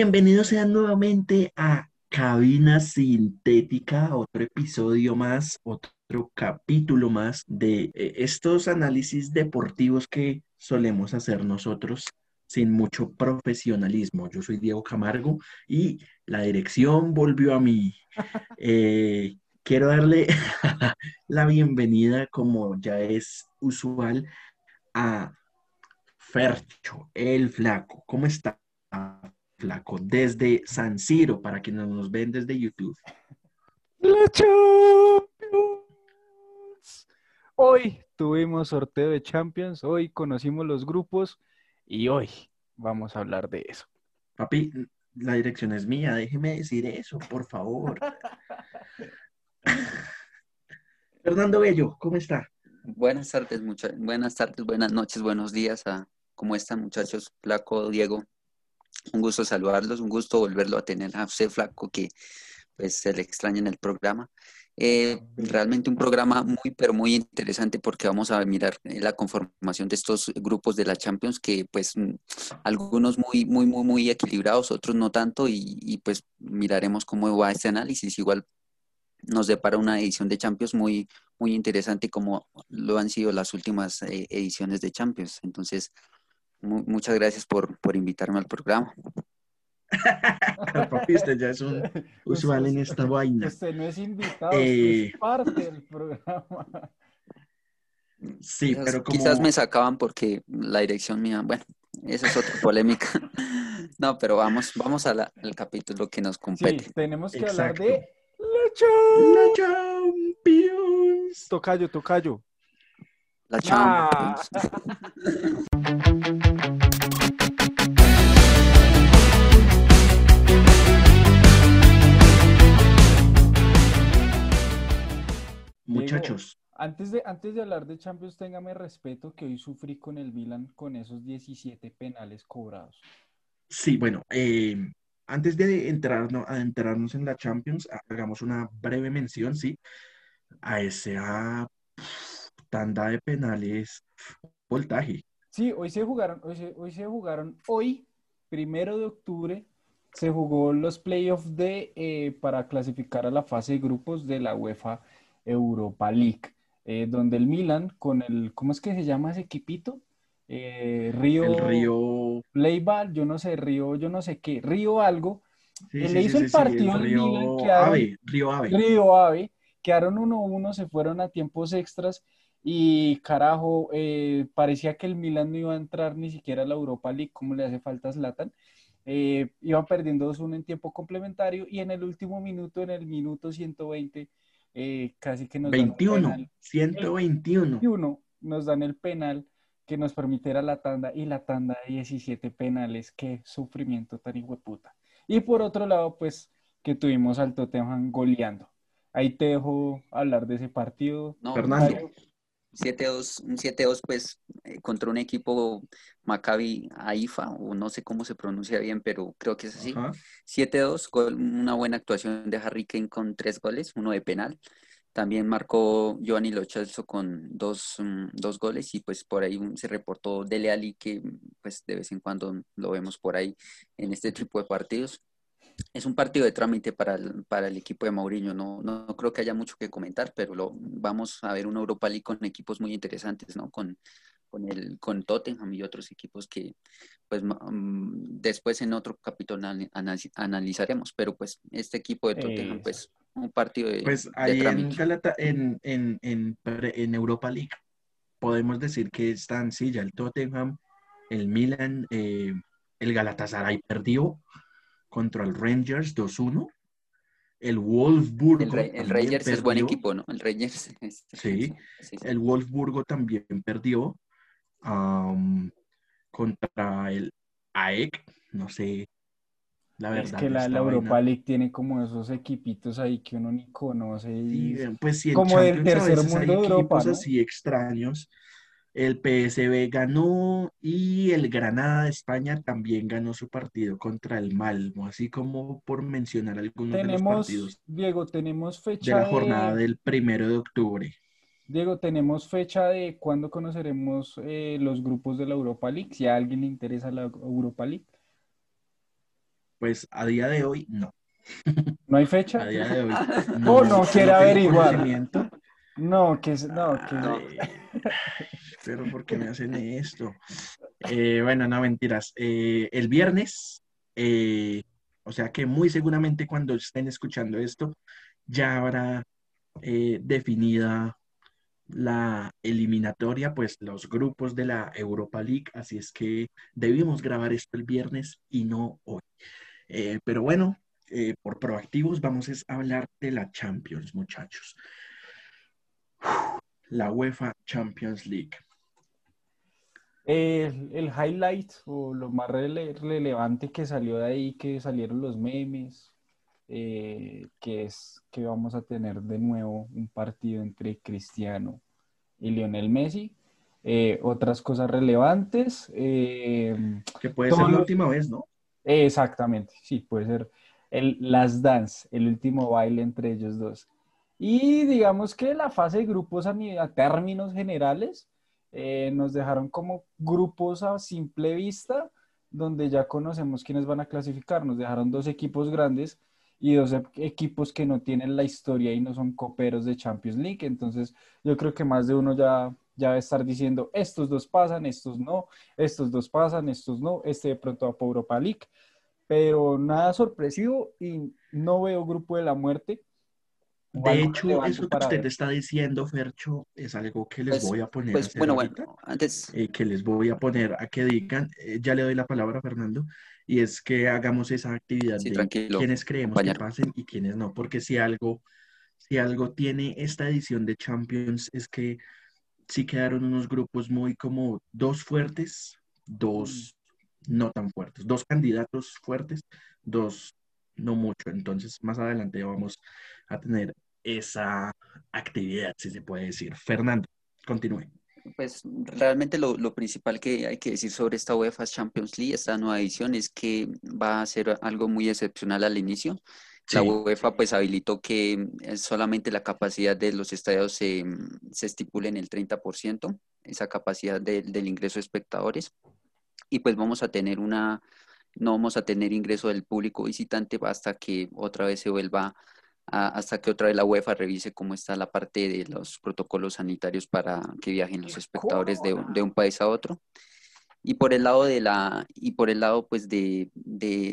Bienvenidos sean nuevamente a Cabina Sintética, otro episodio más, otro capítulo más de eh, estos análisis deportivos que solemos hacer nosotros sin mucho profesionalismo. Yo soy Diego Camargo y la dirección volvió a mí. Eh, quiero darle la bienvenida, como ya es usual, a Fercho, el flaco. ¿Cómo está? Flaco, desde San Siro, para quienes nos ven desde YouTube. La Champions. Hoy tuvimos sorteo de Champions, hoy conocimos los grupos y hoy vamos a hablar de eso. Papi, la dirección es mía, déjeme decir eso, por favor. Fernando Bello, ¿cómo está? Buenas tardes, buenas tardes, buenas noches, buenos días. A, ¿Cómo están muchachos? Flaco, Diego, un gusto saludarlos, un gusto volverlo a tener a usted, Flaco, que pues se le extraña en el programa. Eh, realmente un programa muy, pero muy interesante porque vamos a mirar eh, la conformación de estos grupos de la Champions que pues mm, algunos muy, muy, muy, muy equilibrados, otros no tanto y, pues miraremos cómo va este análisis. Igual nos depara una edición de Champions muy, muy interesante como lo han sido las últimas eh, ediciones de Champions. Entonces, muchas gracias por, por invitarme al programa. Papi, usted ya es un usual en esta vaina. Usted no es invitado, eh... es parte del programa. Sí, pero como... Quizás me sacaban porque la dirección mía, bueno, esa es otra polémica. no, pero vamos, vamos al capítulo que nos compete. Sí, tenemos que hablar de la, Champions. Tocayo, tocayo. La Champions. Muchachos. antes, de, antes de hablar de Champions, téngame respeto que hoy sufrí con el Milan con esos 17 penales cobrados. Sí, bueno, eh, antes de entrarnos, entrarnos en la Champions, hagamos una breve mención, sí, a esa tanda de penales voltaje. Sí, hoy se jugaron, hoy se, hoy se jugaron, hoy, primero de octubre, se jugó los playoffs de eh, para clasificar a la fase de grupos de la UEFA Europa League, eh, donde el Milan con el, ¿cómo es que se llama ese equipito? Eh, Río, el Río Playball, yo no sé, Río, yo no sé qué, Río algo. le hizo el partido al Milan, Ave, Río Ave. Río Ave, quedaron 1-1, se fueron a tiempos extras y carajo, eh, parecía que el Milan no iba a entrar ni siquiera a la Europa League, como le hace falta a Zlatan. Eh, iban perdiendo 2-1 en tiempo complementario y en el último minuto, en el minuto 120, eh, casi que nos 21, dan 121. nos dan el penal que nos permitiera la tanda y la tanda de 17 penales, qué sufrimiento tan puta. Y por otro lado, pues que tuvimos al Tottenham goleando. Ahí te dejo hablar de ese partido. No, Fernando. 7-2, un 7-2 pues eh, contra un equipo Maccabi Haifa, o no sé cómo se pronuncia bien, pero creo que es así. 7-2, una buena actuación de Harry Kane con tres goles, uno de penal. También marcó Giovanni Lo con dos, mm, dos, goles y pues por ahí se reportó Dele Ali que pues de vez en cuando lo vemos por ahí en este tipo de partidos es un partido de trámite para el, para el equipo de Mourinho. No, no, creo que haya mucho que comentar, pero lo, vamos a ver una Europa League con equipos muy interesantes, ¿no? Con, con, el, con Tottenham y otros equipos que pues mm, después en otro capítulo analizaremos. Pero pues este equipo de Tottenham, pues un partido de, pues ahí En, en, en, en, Europa League podemos decir que están, sí, ya el Tottenham, el Milan, eh, el Galatasaray perdió contra el Rangers 2-1. El Wolfsburgo. El, Rangers es buen equipo, ¿no? El Rangers. sí, el Wolfsburgo también perdió contra el AEK. No sé. La verdad, es que la, Europa League tiene como esos equipitos ahí que uno ni conoce. Y pues como del tercer mundo de Europa. así extraños el PSB ganó y el Granada de España también ganó su partido contra el Malmo, así como por mencionar algunos de los partidos. Diego, tenemos fecha de la jornada del primero de octubre. Diego, tenemos fecha de cuándo conoceremos eh, los grupos de la Europa League, si a alguien le interesa la Europa League. Pues a día de hoy, no. ¿No hay fecha? A día de hoy. No, oh, no quiere averiguar. No, que no, que Pero ¿por qué me hacen esto? Eh, bueno, no mentiras. Eh, el viernes, eh, o sea que muy seguramente cuando estén escuchando esto, ya habrá definida la eliminatoria, pues los grupos de la Europa League, así es que debimos grabar esto el viernes y no hoy. pero bueno, por proactivos vamos a hablar de la Champions, muchachos la UEFA Champions League. El, highlight o lo más relevante que salió de ahí, que salieron los memes, eh, que es que vamos a tener de nuevo un partido entre Cristiano y Lionel Messi. Eh, otras cosas relevantes. Eh, que puede ser la última vez, ¿no? Exactamente, sí, puede ser el Last Dance, el último baile entre ellos dos. Y digamos que la fase de grupos a, términos generales eh, nos dejaron como grupos a simple vista, donde ya conocemos quiénes van a clasificar. Nos dejaron dos equipos grandes y dos equipos que no tienen la historia y no son coperos de Champions League. Entonces, yo creo que más de uno ya, ya estar diciendo, estos dos pasan, estos no, estos dos pasan, estos no, este de pronto va por Europa League. Pero nada sorpresivo y no veo grupo de la muerte. De hecho, eso que usted está diciendo, Fercho, es algo que les pues, voy a poner. Pues, bueno, bueno, antes. Eh, que les voy a poner a que digan, eh, ya le doy la palabra a Fernando, y es que hagamos esa actividad de quienes creemos que pasen y quienes no, porque si algo, si algo tiene esta edición de Champions es que sí quedaron unos grupos muy como dos fuertes, dos no tan fuertes, dos candidatos fuertes, dos no mucho. Entonces, más adelante vamos a tener esa actividad, si se puede decir. Fernando, continúe. Pues realmente lo, principal que hay que decir sobre esta UEFA Champions League, esta nueva edición, es que va a ser algo muy excepcional al inicio. La UEFA pues habilitó que solamente la capacidad de los estadios se, se estipule en el 30%, esa capacidad del ingreso de espectadores. Y pues vamos a tener una, no vamos a tener ingreso del público visitante hasta que otra vez se vuelva hasta que otra vez la UEFA revise cómo está la parte de los protocolos sanitarios para que viajen los espectadores de, un país a otro. Y por el lado de la, y por el lado pues de,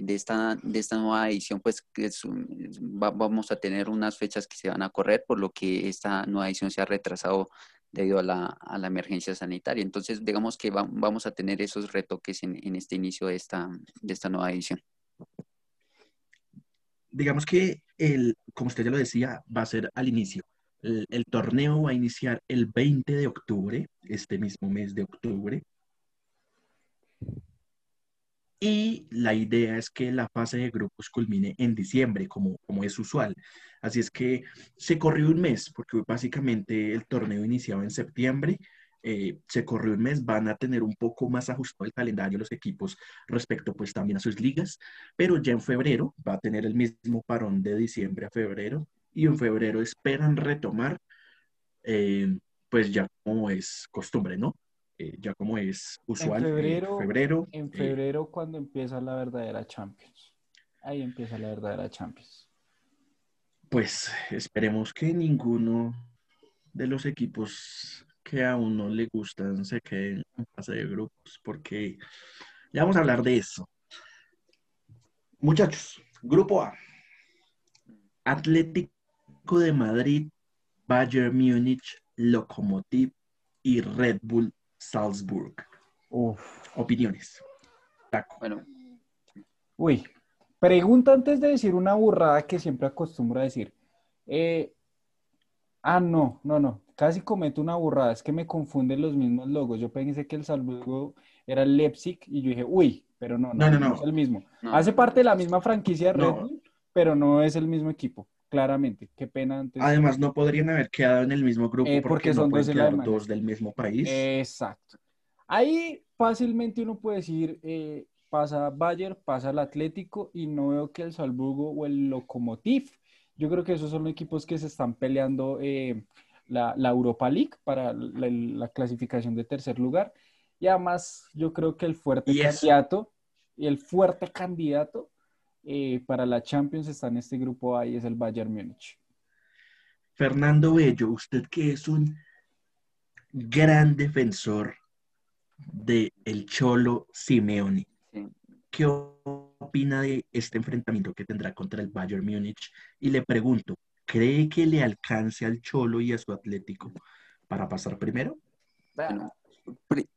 esta, de esta nueva edición, pues vamos a tener unas fechas que se van a correr, por lo que esta nueva edición se ha retrasado debido a la, emergencia sanitaria. Entonces, digamos que vamos a tener esos retoques en, en, este inicio de esta, de esta nueva edición digamos que el, como usted ya lo decía, va a ser al inicio. El, torneo va a iniciar el 20 de octubre, este mismo mes de octubre. Y la idea es que la fase de grupos culmine en diciembre, como, como es usual. Así es que se corrió un mes, porque básicamente el torneo iniciaba en septiembre eh, se corrió un mes, van a tener un poco más ajustado el calendario los equipos respecto pues también a sus ligas, pero ya en febrero va a tener el mismo parón de diciembre a febrero y en febrero esperan retomar eh, pues ya como es costumbre, ¿no? Eh, ya como es usual. En febrero, febrero, en febrero cuando empieza la verdadera Champions. Ahí empieza la verdadera Champions. Pues esperemos que ninguno de los equipos que a uno le gustan se queden en fase de grupos, porque ya vamos a hablar de eso. Muchachos, grupo A. Atlético de Madrid, Bayern Múnich, Lokomotiv y Red Bull Salzburg. Opiniones. Bueno. Uy, pregunta antes de decir una burrada que siempre acostumbro a decir. Eh, ah, no, no, no casi cometo una burrada, es que me confunden los mismos logos. Yo pensé que el Salzburgo era el Leipzig y yo dije, uy, pero no, no, no, es el mismo. Hace parte de la misma franquicia de Red Bull, pero no es el mismo equipo, claramente. Qué pena antes. Además, no podrían haber quedado en el mismo grupo eh, porque, son dos, del mismo país. Exacto. Ahí fácilmente uno puede decir, eh, pasa Bayern, pasa el Atlético y no veo que el Salzburgo o el Lokomotiv. Yo creo que esos son los equipos que se están peleando eh, la, Europa League para la, clasificación de tercer lugar. Y además yo creo que el fuerte candidato y el fuerte candidato eh, para la Champions está en este grupo A y es el Bayern Múnich. Fernando Bello, usted que es un gran defensor de el Cholo Simeone, ¿qué opina de este enfrentamiento que tendrá contra el Bayern Múnich? Y le pregunto, ¿cree que le alcance al Cholo y a su Atlético para pasar primero? Bueno,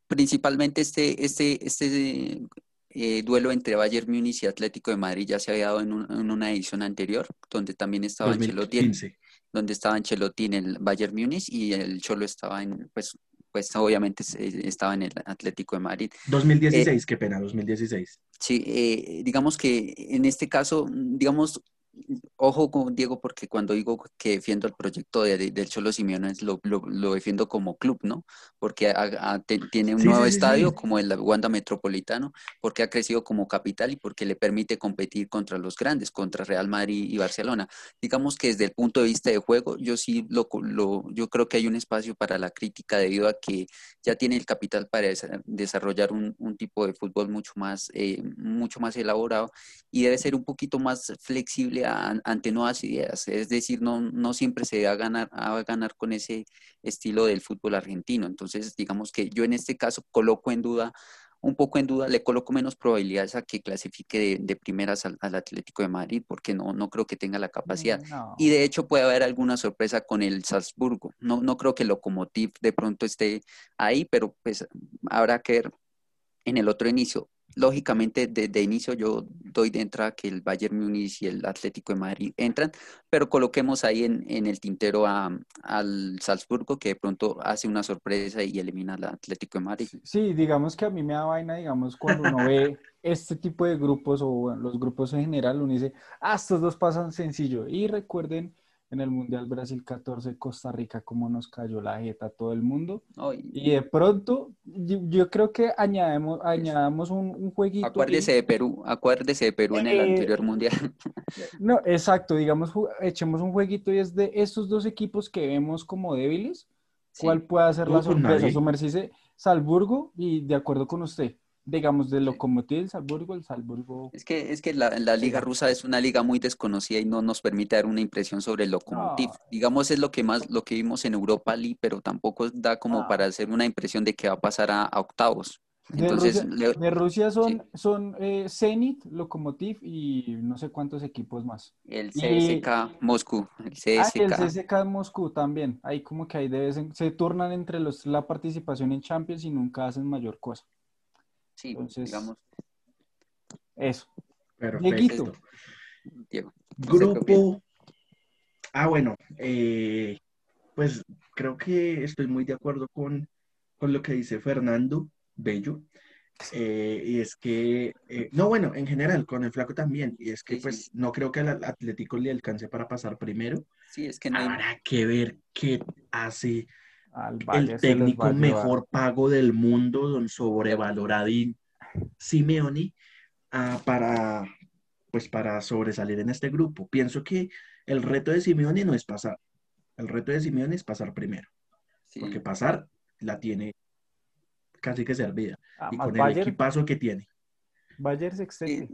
principalmente este, este, este eh, duelo entre Bayern Múnich y Atlético de Madrid ya se había dado en, una edición anterior, donde también estaba Ancelotti, donde estaba Ancelotti en el Bayern Múnich y el Cholo estaba en, pues, pues obviamente estaba en el Atlético de Madrid. 2016, eh, qué pena, 2016. Sí, eh, digamos que en este caso, digamos, ojo con Diego, porque cuando digo que defiendo el proyecto de, del Cholo Simeone, lo, lo, defiendo como club, ¿no? Porque tiene un nuevo estadio como el Wanda Metropolitano, porque ha crecido como capital y porque le permite competir contra los grandes, contra Real Madrid y Barcelona. Digamos que desde el punto de vista de juego, yo sí lo, lo yo creo que hay un espacio para la crítica debido a que ya tiene el capital para desarrollar un, un tipo de fútbol mucho más, eh, mucho más elaborado y debe ser un poquito más flexible ante nuevas ideas. Es decir, no, no siempre se va a, ganar, a ganar con ese estilo del fútbol argentino. Entonces, digamos que yo en este caso coloco en duda un poco en duda, le coloco menos probabilidades a que clasifique de, primeras al, Atlético de Madrid, porque no, no creo que tenga la capacidad. Mm, y de hecho puede haber alguna sorpresa con el Salzburgo. No, no creo que el Lokomotiv de pronto esté ahí, pero pues habrá que ver en el otro inicio lógicamente desde inicio yo doy de entrada que el Bayern Múnich y el Atlético de Madrid entran, pero coloquemos ahí en, en el tintero al Salzburgo que de pronto hace una sorpresa y elimina al Atlético de Madrid. Sí, digamos que a mí me da vaina, digamos, cuando uno ve este tipo de grupos o los grupos en general, uno dice, ah, estos dos pasan sencillo. Y recuerden en el Mundial Brasil 14, Costa Rica, cómo nos cayó la jeta a todo el mundo. y de pronto, yo, creo que añadamos, añadamos un, un jueguito. Acuérdese de Perú, acuérdese de Perú en el eh, anterior Mundial. no, exacto, digamos, echemos un jueguito y es de estos dos equipos que vemos como débiles, ¿cuál puede ser la sorpresa? Su Salburgo y de acuerdo con usted digamos, de Lokomotiv el Salzburgo, el Salzburgo. Es que, es que la, liga rusa es una liga muy desconocida y no nos permite dar una impresión sobre el Lokomotiv. Digamos, es lo que más, lo que vimos en Europa League, pero tampoco da como para hacer una impresión de que va a pasar a, octavos. Entonces, de Rusia, son, son eh, Zenit, Lokomotiv y no sé cuántos equipos más. El CSK Moscú. El CSK. Ah, el CSK Moscú también. Ahí como que ahí se turnan entre los la participación en Champions y nunca hacen mayor cosa. Sí, digamos. Eso. Perfecto. Diego. Grupo. Ah, bueno, eh, pues creo que estoy muy de acuerdo con, lo que dice Fernando Bello. Eh, y es que, eh, no, bueno, en general, con el flaco también. Y es que, pues, no creo que al Atlético le alcance para pasar primero. Sí, es que no Habrá que ver qué hace el técnico mejor pago del mundo, don sobrevaloradín Simeone, ah, para, pues para sobresalir en este grupo. Pienso que el reto de Simeone no es pasar, el reto de Simeone es pasar primero, porque pasar la tiene casi que servida, y con el equipazo que tiene. Bayern se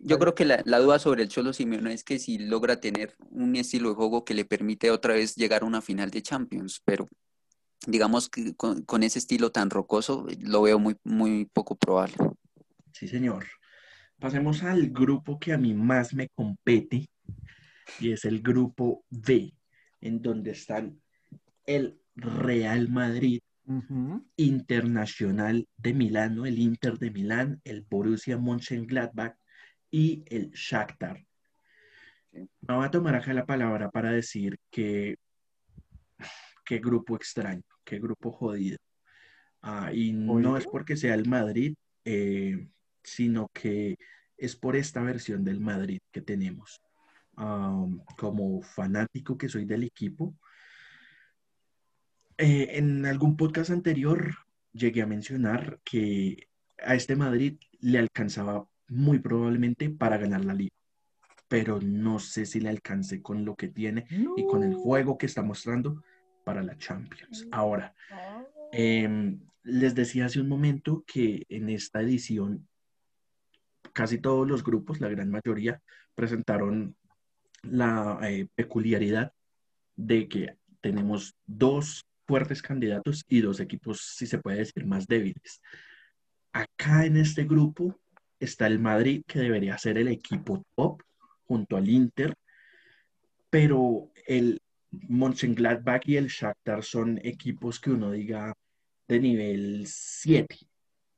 Yo creo que la, duda sobre el Cholo Simeone es que si logra tener un estilo de juego que le permite otra vez llegar a una final de Champions, pero digamos que con, ese estilo tan rocoso lo veo muy, muy poco probable. Sí, señor. Pasemos al grupo que a mí más me compete y es el grupo B, en donde están el Real Madrid, Internacional de Milano, el Inter de Milán, el Borussia Mönchengladbach y el Shakhtar. Me voy a tomar acá la palabra para decir que qué grupo extraño, qué grupo jodido. Ah, y no es porque sea el Madrid, eh, sino que es por esta versión del Madrid que tenemos. como fanático que soy del equipo, eh, en algún podcast anterior llegué a mencionar que a este Madrid le alcanzaba muy probablemente para ganar la liga, pero no sé si le alcance con lo que tiene y con el juego que está mostrando para la Champions. Ahora, em, les decía hace un momento que en esta edición casi todos los grupos, la gran mayoría, presentaron la eh, peculiaridad de que tenemos dos fuertes candidatos y dos equipos, si se puede decir, más débiles. Acá en este grupo está el Madrid, que debería ser el equipo top junto al Inter, pero el Mönchengladbach y el Shakhtar son equipos que uno diga de nivel 7,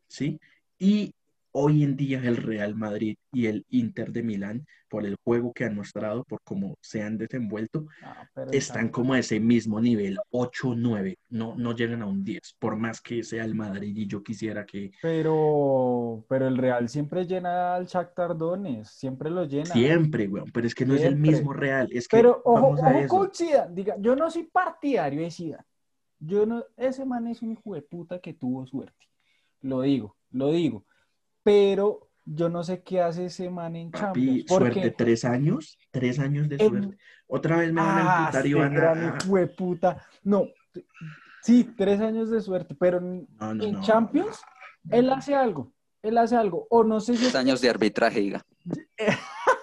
¿sí? Y hoy en día el Real Madrid y el Inter de Milán, por el juego que han mostrado, por cómo se han desenvuelto, ah, están como a ese mismo nivel, 8, 9, no, no llegan a un 10, por más que sea el Madrid y yo quisiera que... Pero, pero el Real siempre llena al Shakhtar Donetsk, siempre lo llena. Siempre, weón, pero es que no es el mismo Real, es que... Pero ojo, ojo con diga, yo no soy partidario de Zidane, yo no, ese man es un hijo de puta que tuvo suerte, lo digo, lo digo pero yo no sé qué hace ese man en Champions. suerte, tres años, tres años de suerte. Otra vez me van a imputar y van a... Fue puta. No, sí, tres años de suerte, pero en Champions él hace algo, él hace algo, o no sé si... Tres años de arbitraje, diga.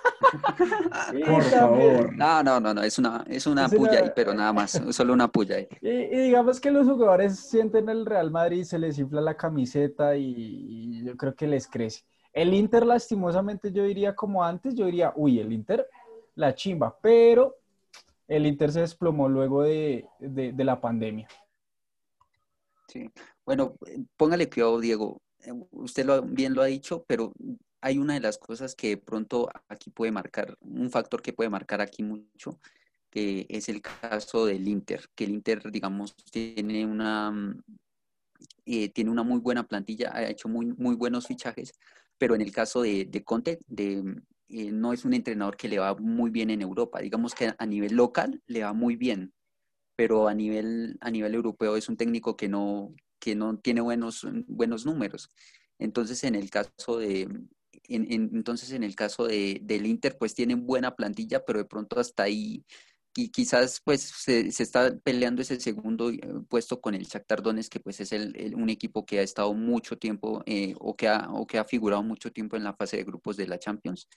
Por favor. No, no, no, no, es una, es una puya ahí, pero nada más, solo una puya ahí. Y, digamos que los jugadores sienten el Real Madrid, se les infla la camiseta y, yo creo que les crece. El Inter, lastimosamente, yo diría como antes, yo diría, uy, el Inter, la chimba, pero el Inter se desplomó luego de, de la pandemia. Sí, bueno, póngale cuidado, Diego. Eh, usted lo, bien lo ha dicho, pero hay una de las cosas que de pronto aquí puede marcar, un factor que puede marcar aquí mucho, que es el caso del Inter, que el Inter, digamos, tiene una, mm, eh, tiene una muy buena plantilla, ha hecho muy, muy buenos fichajes, pero en el caso de, de Conte, de, eh, no es un entrenador que le va muy bien en Europa. Digamos que a nivel local le va muy bien, pero a nivel, a nivel europeo es un técnico que no, que no tiene buenos, buenos números. Entonces, en el caso de, entonces, en el caso de, del Inter, pues tienen buena plantilla, pero de pronto hasta ahí, y quizás pues se, está peleando ese segundo eh, puesto con el Shakhtar Donetsk, que pues es el, un equipo que ha estado mucho tiempo eh, o, que ha, o que ha figurado mucho tiempo en la fase de grupos de la Champions.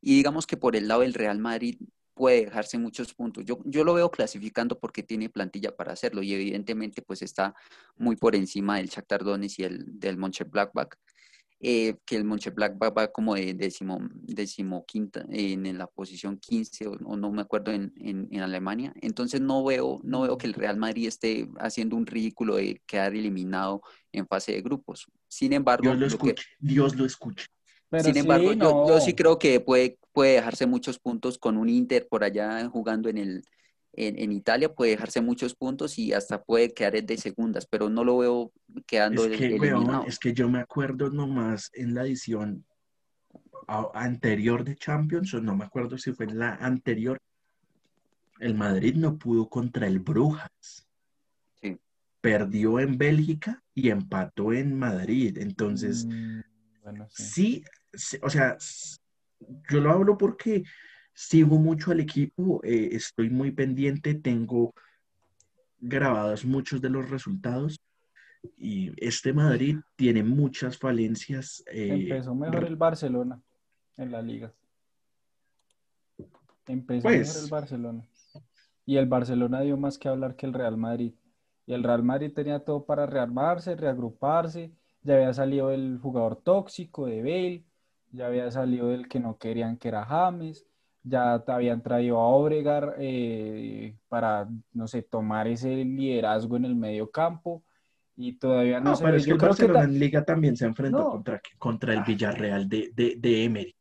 Y digamos que por el lado del Real Madrid puede dejarse muchos puntos. Yo, yo lo veo clasificando porque tiene plantilla para hacerlo y evidentemente pues está muy por encima del Shakhtar Donetsk y el del Mönchengladbach. Eh, que el Mönchengladbach va como de décimo, décimo quinta, en, la posición 15 o, no me acuerdo en, en, Alemania. Entonces no veo, no veo que el Real Madrid esté haciendo un ridículo de quedar eliminado en fase de grupos. Sin embargo, Dios lo escuche. Dios lo escuche. Sin embargo, yo, yo, sí creo que puede, puede dejarse muchos puntos con un Inter por allá jugando en el, en, Italia puede dejarse muchos puntos y hasta puede quedar de segundas, pero no lo veo quedando es que, es que yo me acuerdo nomás en la edición anterior de Champions, o no me acuerdo si fue en la anterior, el Madrid no pudo contra el Brujas. Sí. Perdió en Bélgica y empató en Madrid. Entonces, mm, sí, o sea, yo lo hablo porque sigo mucho al equipo, eh, estoy muy pendiente, tengo grabados muchos de los resultados y este Madrid tiene muchas falencias. Eh, Empezó mejor el Barcelona en la liga. Empezó mejor pues el Barcelona. Y el Barcelona dio más que hablar que el Real Madrid. Y el Real Madrid tenía todo para rearmarse, reagruparse. Ya había salido el jugador tóxico de Bale. Ya había salido el que no querían que era James ya te habían traído a Obregar eh, para, no sé, tomar ese liderazgo en el medio campo y todavía no, no Pero es que el Barcelona en Liga también se enfrentó contra, contra el Villarreal de, de, de Emery.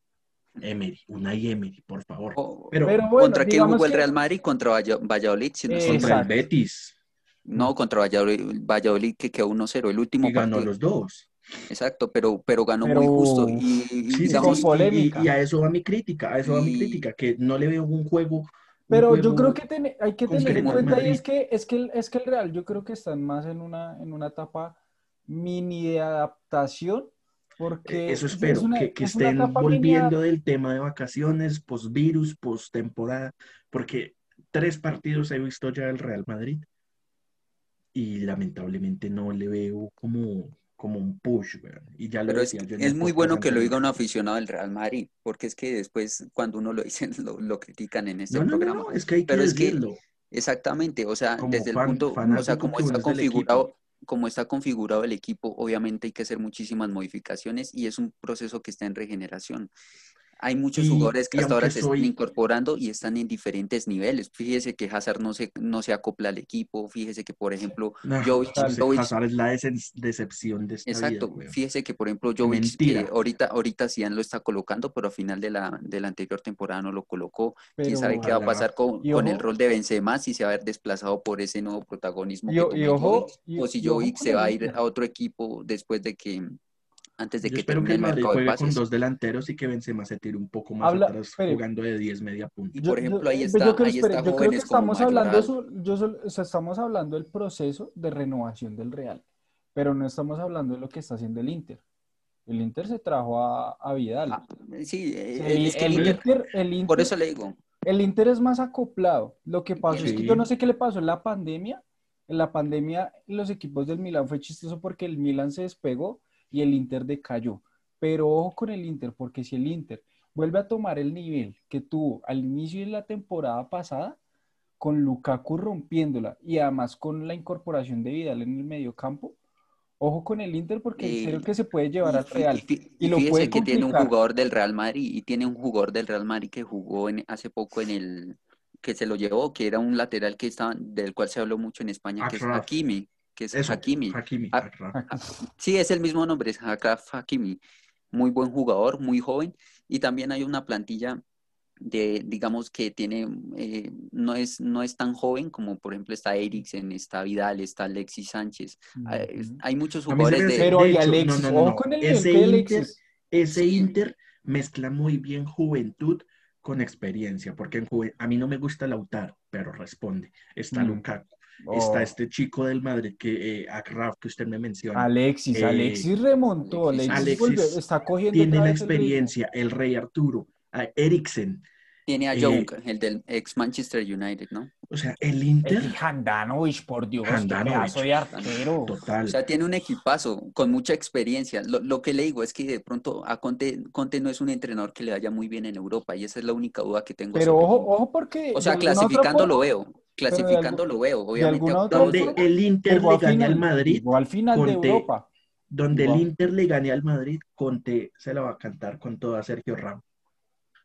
Emery, y Emery, por favor. pero, ¿Contra quién jugó el Real Madrid? Contra Valladolid, si no Contra el Betis. No, contra Valladolid, Valladolid que quedó 1-0, el último y ganó los dos. Exacto, pero, pero ganó muy justo. Y, y, a eso va mi crítica, a eso va mi crítica, que no le veo un juego. Pero yo creo que hay que tener en cuenta y es que, es, que, es que el Real yo creo que están más en una, en una etapa mini de adaptación. Porque e, eso espero, que, que estén volviendo del tema de vacaciones, post-virus, post-temporada, porque tres partidos he visto ya del Real Madrid y lamentablemente no le veo como como un push, Y ya lo Pero es, muy bueno que lo diga un aficionado del Real Madrid, porque es que después cuando uno lo dice lo, critican en este programa. No, es que hay que decirlo. exactamente, o sea, desde el punto, o sea, como está configurado, como está configurado el equipo, obviamente hay que hacer muchísimas modificaciones y es un proceso que está en regeneración. Hay muchos jugadores que hasta ahora se están incorporando y están en diferentes niveles. Fíjese que Hazard no se, no se acopla al equipo. Fíjese que, por ejemplo, Jovic, Hazard es la decepción de esta Exacto. Fíjese que, por ejemplo, Jovic, eh, ahorita, ahorita sí lo está colocando, pero a final de la, de la anterior temporada no lo colocó. ¿Quién sabe qué va a pasar con, con el rol de Benzema? Si se va a ver desplazado por ese nuevo protagonismo y, que ojo, o si Jovic se va a ir a otro equipo después de que antes de Yo que espero que el Madrid juegue con dos delanteros y que Benzema se tire un poco más atrás jugando de 10 media punta. Y por ejemplo, ahí está, yo, ahí está yo creo que estamos hablando, yo, estamos hablando del proceso de renovación del Real, pero no estamos hablando de lo que está haciendo el Inter. El Inter se trajo a, a Vidal. Ah, sí, el, es que el, Inter, el, Inter, por eso le digo. El Inter es más acoplado. Lo que pasó es que yo no sé qué le pasó en la pandemia. En la pandemia los equipos del Milan fue chistoso porque el Milan se despegó y el Inter decayó. Pero ojo con el Inter, porque si el Inter vuelve a tomar el nivel que tuvo al inicio de la temporada pasada, con Lukaku rompiéndola y además con la incorporación de Vidal en el medio campo, ojo con el Inter porque creo que se puede llevar al Real. Y, lo puede que tiene un jugador del Real Madrid y tiene un jugador del Real Madrid que jugó en, hace poco en el que se lo llevó, que era un lateral que estaba, del cual se habló mucho en España, que es Hakimi que es Hakimi. Ah, ah, sí, es el mismo nombre, es Hakimi. Muy buen jugador, muy joven. Y también hay una plantilla de, digamos, que tiene, eh, no, es, no es tan joven como, por ejemplo, está Eriksen, está Vidal, está Alexis Sánchez. Ah, hay muchos jugadores de... Pero hay Alexis, no, ese, Inter, ese Inter mezcla muy bien juventud con experiencia, porque a mí no me gusta Lautaro, pero responde. Está mm. Lukaku, Está oh. este chico del Madrid que eh, Akraf, que usted me menciona. Alexis, eh, Alexis remontó, Alexis, está cogiendo. Tiene la experiencia, el, Rey Arturo, Eriksen. Tiene a eh, Young, el del ex Manchester United, ¿no? O sea, el Inter. El Handanovic, por Dios, Handanovic, de arquero. Total. O sea, tiene un equipazo con mucha experiencia. Lo, que le digo es que de pronto a Conte, Conte no es un entrenador que le vaya muy bien en Europa y esa es la única duda que tengo. Pero ojo, ojo, porque. O sea, clasificando lo veo. Clasificando lo veo, obviamente. Donde el Inter le gane al Madrid. O al final de Europa. Donde el Inter le gane al Madrid, Conte se la va a cantar con todo a Sergio Ramos.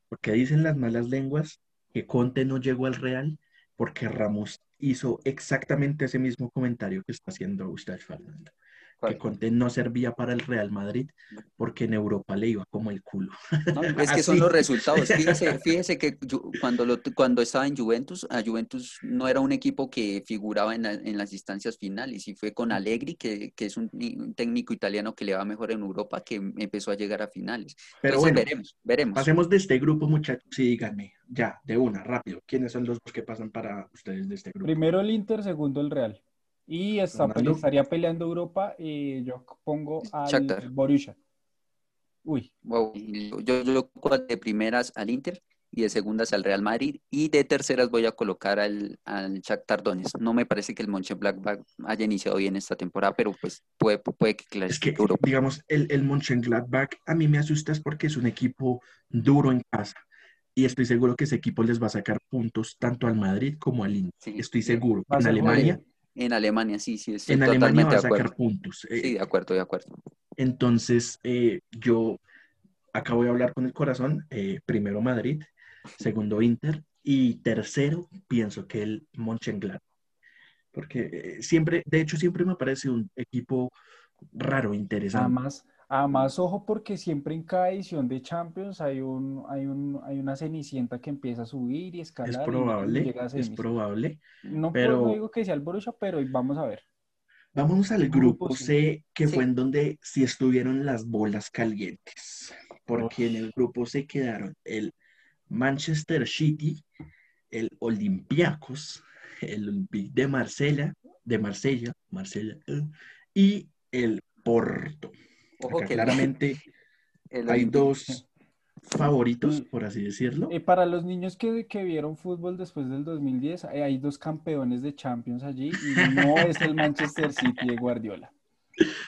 Porque dicen las malas lenguas que Conte no llegó al Real porque Ramos hizo exactamente ese mismo comentario que está haciendo usted, Fernando que Conte no servía para el Real Madrid porque en Europa le iba como el culo. es que son los resultados. Fíjese, fíjese que cuando, lo, cuando estaba en Juventus, a Juventus no era un equipo que figuraba en, en las instancias finales y fue con Allegri, que, que, es un técnico italiano que le va mejor en Europa, que empezó a llegar a finales. Pero bueno, veremos, veremos. Pasemos de este grupo, muchachos, y díganme, ya, de una, rápido, ¿quiénes son los que pasan para ustedes de este grupo? Primero el Inter, segundo el Real. Y estaría peleando Europa y yo pongo al Borussia. Uy. Yo, yo de primeras al Inter y de segundas al Real Madrid y de terceras voy a colocar al, al Shakhtar Donetsk. No me parece que el Mönchengladbach haya iniciado bien esta temporada, pero pues puede, puede que clasifique es que, Digamos, el, el Mönchengladbach a mí me asusta porque es un equipo duro en casa y estoy seguro que ese equipo les va a sacar puntos tanto al Madrid como al Inter. estoy seguro. En Alemania en Alemania, sí, sí, estoy en Alemania va a sacar puntos. Eh. sí, de acuerdo, de acuerdo. Entonces, eh, yo acá voy a hablar con el corazón. Eh, primero Madrid, segundo Inter y tercero pienso que el Mönchengladbach. Porque siempre, de hecho, siempre me parece un equipo raro, interesante. Además, Además, ojo, porque siempre en cada edición de Champions hay, un, hay, un, hay una cenicienta que empieza a subir y escalar. Es probable, es probable. No, pero... digo que sea el Borussia, pero vamos a ver. Vamos al grupo C, que fue en donde sí estuvieron las bolas calientes. Porque en el grupo C quedaron el Manchester City, el Olympiacos, el Olympique de Marsella, de Marsella, Marsella, eh, y el Porto. Ojo que claramente hay dos favoritos, por así decirlo. Y para los niños que, que, vieron fútbol después del 2010, hay dos campeones de Champions allí y no es el Manchester City de Guardiola.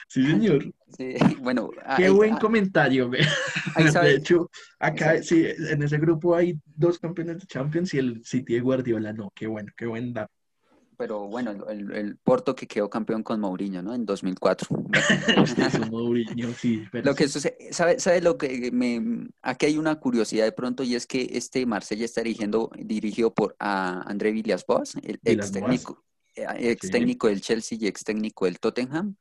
Sí, señor. Sí, bueno. Qué buen comentario. de hecho, acá sí, en ese grupo hay dos campeones de Champions y el City de Guardiola no. Qué bueno, qué buen dato. Pero bueno, el, Porto que quedó campeón con Mourinho, ¿no? En 2004. Mourinho, sí. lo que ¿sabe, ¿sabe, lo que me... Aquí hay una curiosidad de pronto y es que este Marsella está dirigiendo, dirigido por a André Villas-Boas, el ex técnico, eh, ex técnico del Chelsea y ex técnico del Tottenham.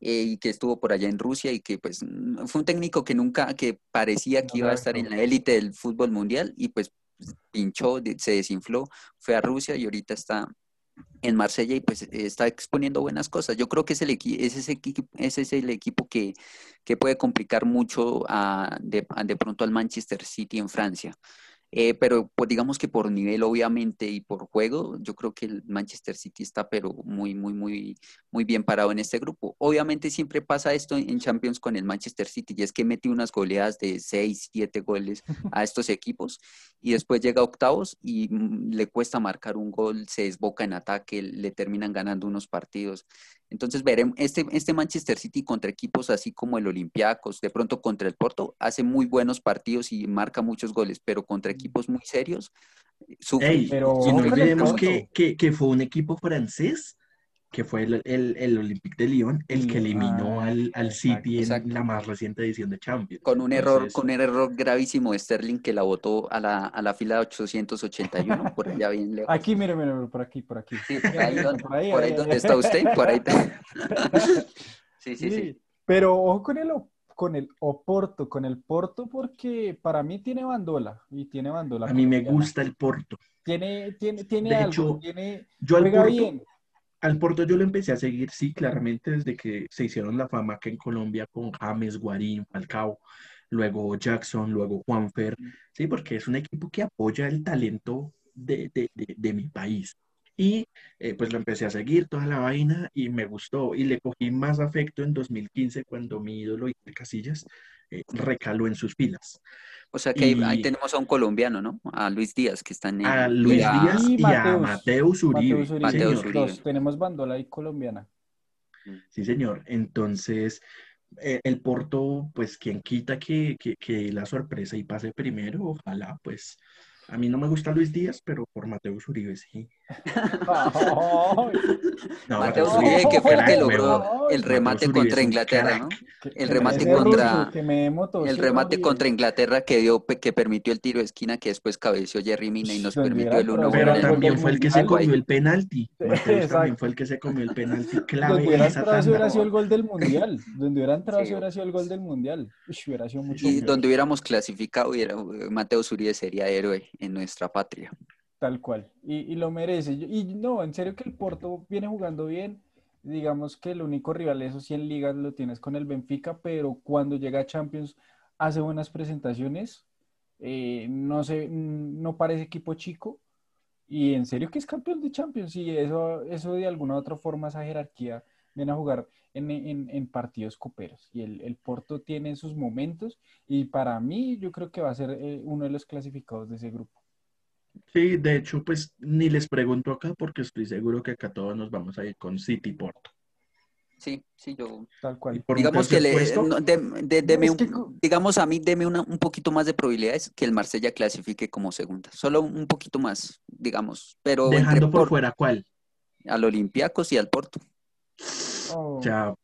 Eh, y que estuvo por allá en Rusia y que pues fue un técnico que nunca, que parecía que iba a estar en la élite del fútbol mundial y pues pinchó, se desinfló, fue a Rusia y ahorita está en Marsella y pues está exponiendo buenas cosas. Yo creo que es el ese, es ese es el equipo que, que puede complicar mucho a, de, de, pronto al Manchester City en Francia. Eh, pero pues digamos que por nivel, obviamente, y por juego, yo creo que el Manchester City está pero muy, muy, muy, muy bien parado en este grupo. Obviamente siempre pasa esto en Champions con el Manchester City, y es que mete unas goleadas de 6, 7 goles a estos equipos, y después llega a octavos y mm, le cuesta marcar un gol, se desboca en ataque, le terminan ganando unos partidos. Entonces veremos, este, este Manchester City contra equipos así como el Olympiacos, de pronto contra el Porto, hace muy buenos partidos y marca muchos goles, pero contra equipos muy serios, sufre. pero no olvidemos que, que, fue un equipo francés que fue el, el, Olympique de Lyon el que eliminó ah, al, al, City en la más reciente edición de Champions. Con un error, con un error gravísimo de Sterling que la botó a la, a la fila de 881, por allá bien lejos. Aquí, mire, mire, por aquí, por aquí. Sí, por ahí, donde, está usted, por ahí. sí, sí, sí, Pero ojo con el, con el Oporto, con el Porto, porque para mí tiene bandola y tiene bandola. A mí me gusta el Porto. Tiene, tiene, tiene algo, tiene, yo al Porto, bien al Porto yo lo empecé a seguir, sí, claramente desde que se hicieron la fama acá en Colombia con James, Guarín, Falcao, luego Jackson, luego Juanfer, sí, porque es un equipo que apoya el talento de, mi país. Y eh, pues lo empecé a seguir toda la vaina y me gustó y le cogí más afecto en 2015 cuando mi ídolo Iker Casillas eh, recaló en sus filas. O sea que ahí, tenemos a un colombiano, ¿no? A Luis Díaz, que está en... A Luis Díaz y, a Mateus Uribe. Mateus tenemos bandola ahí colombiana. Sí, señor. Entonces, eh, el Porto, pues, quien quita que, que, que la sorpresa y pase primero, ojalá, pues, a mí no me gusta Luis Díaz, pero por Mateus Uribe sí. No, Mateus Uribe, que fue el que logró el remate contra Inglaterra, ¿no? El remate contra el remate contra Inglaterra que dio que permitió el tiro de esquina que después cabeció Jerry Mina y nos permitió el 1 Pero también fue el que se comió el penalti. también fue el que se comió el penalti clave. Donde hubiera entrado hubiera sido el gol del mundial. Donde hubiera entrado hubiera sido el gol del mundial. hubiera sido mucho y donde hubiéramos clasificado, hubiera, Mateus Uribe sería héroe en nuestra patria. Tal cual, y, lo merece. Y no, en serio que el Porto viene jugando bien. Digamos que el único rival, eso sí, en ligas lo tienes con el Benfica, pero cuando llega a Champions hace buenas presentaciones. Eh, no, sé, no parece equipo chico. Y en serio que es campeón de Champions. Y eso, eso de alguna u otra forma, esa jerarquía, viene a jugar en, partidos coperos. Y el, Porto tiene sus momentos. Y para mí, yo creo que va a ser eh, uno de los clasificados de ese grupo. Sí, de hecho, pues ni les pregunto acá porque estoy seguro que acá todos nos vamos a ir con City Porto. Sí, sí, yo. Tal cual. Digamos que le, digamos a mí, deme un poquito más de probabilidades que el Marsella clasifique como segunda. Solo un poquito más, digamos. Pero Dejando por, fuera, ¿cuál? Al Olympiacos y al Porto. Oh. Ya,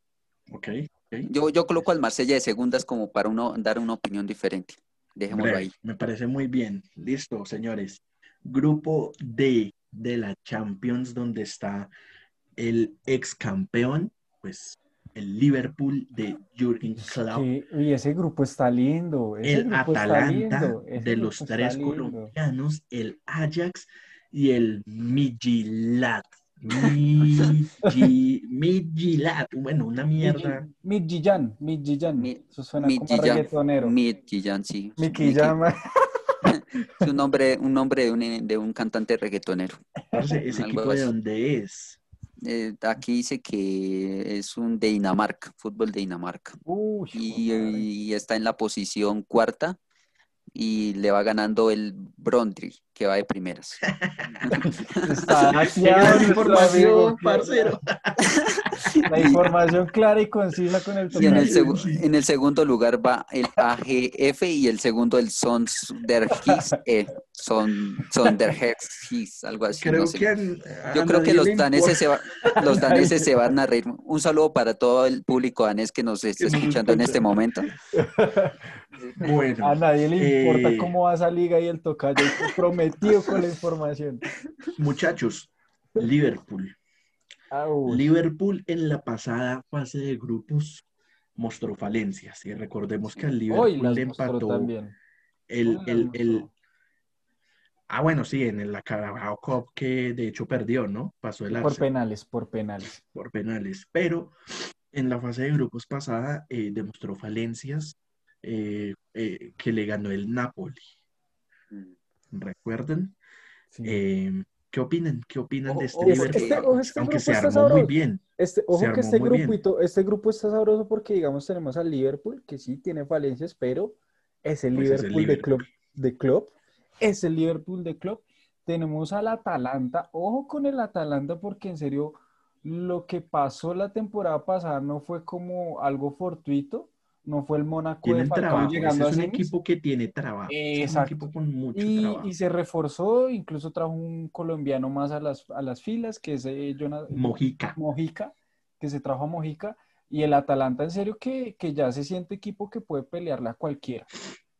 ok. Yo, yo coloco al Marsella de segundas como para uno dar una opinión diferente. Dejémoslo ahí. Me parece muy bien. Listo, señores. Grupo D de la Champions, donde está el ex campeón, pues el Liverpool de Jürgen Klopp. y ese grupo está lindo. el Atalanta de los tres colombianos, el Ajax y el Midtjylland. Midtjylland, bueno, una mierda. Midtjylland, Midtjylland. Eso suena como reggaetonero. Midtjylland, sí. Midtjylland. Es un nombre, un nombre de un, de un cantante reggaetonero. ¿Ese equipo de dónde es? Eh, aquí dice que es un de Dinamarca, fútbol de Dinamarca. y, está en la posición cuarta y le va ganando el Brondry, que va de primeras. Está la información, parcero. La información clara y concisa con el y en el, en el segundo lugar va el AGF y el segundo el Sonderhis, eh, Son, Sonderhis, algo así. Creo no sé. que a- Yo creo que los daneses, se, va- los daneses se van a reír. Un saludo para todo el público danés que nos está escuchando en este momento. Bueno, A nadie le importa eh, cómo va esa liga y el tocayo está prometido con la información. muchachos, Liverpool. Au. Liverpool en la pasada fase de grupos mostró falencias. Y recordemos que al Liverpool le empató también. el, el, el-. Ah, bueno, sí, en la Carabao Cup que de hecho perdió, ¿no? Pasó el Por Arsenal penales, por penales. por penales. Pero en la fase de grupos pasada eh, demostró falencias eh, eh, que le ganó el Napoli. ¿Recuerden? Sí. Eh, ¿qué opinan? ¿Qué opinan de este ojo, Liverpool? este- ojo, este Aunque grupo se está armó muy sabroso. bien. Este, ojo que este bien. grupito, este grupo está sabroso porque, digamos, tenemos al Liverpool, que sí tiene falencias, pero es el Pues es el Liverpool de club, de club. Es el Liverpool de club. Tenemos al Atalanta. Ojo con el Atalanta porque, en serio, lo que pasó la temporada pasada no fue como algo fortuito. No fue el Mónaco Tienen trabajo. Llegando es un equipo que tiene trabajo. Ese Es un Exacto. equipo con mucho Y, trabajo. y se reforzó, incluso trajo un colombiano más a las, a las filas, que es eh, Jonah- Mojica. Mojica, que se trajo a Mojica, y el Atalanta en serio que, que ya se siente equipo que puede pelearla a cualquiera.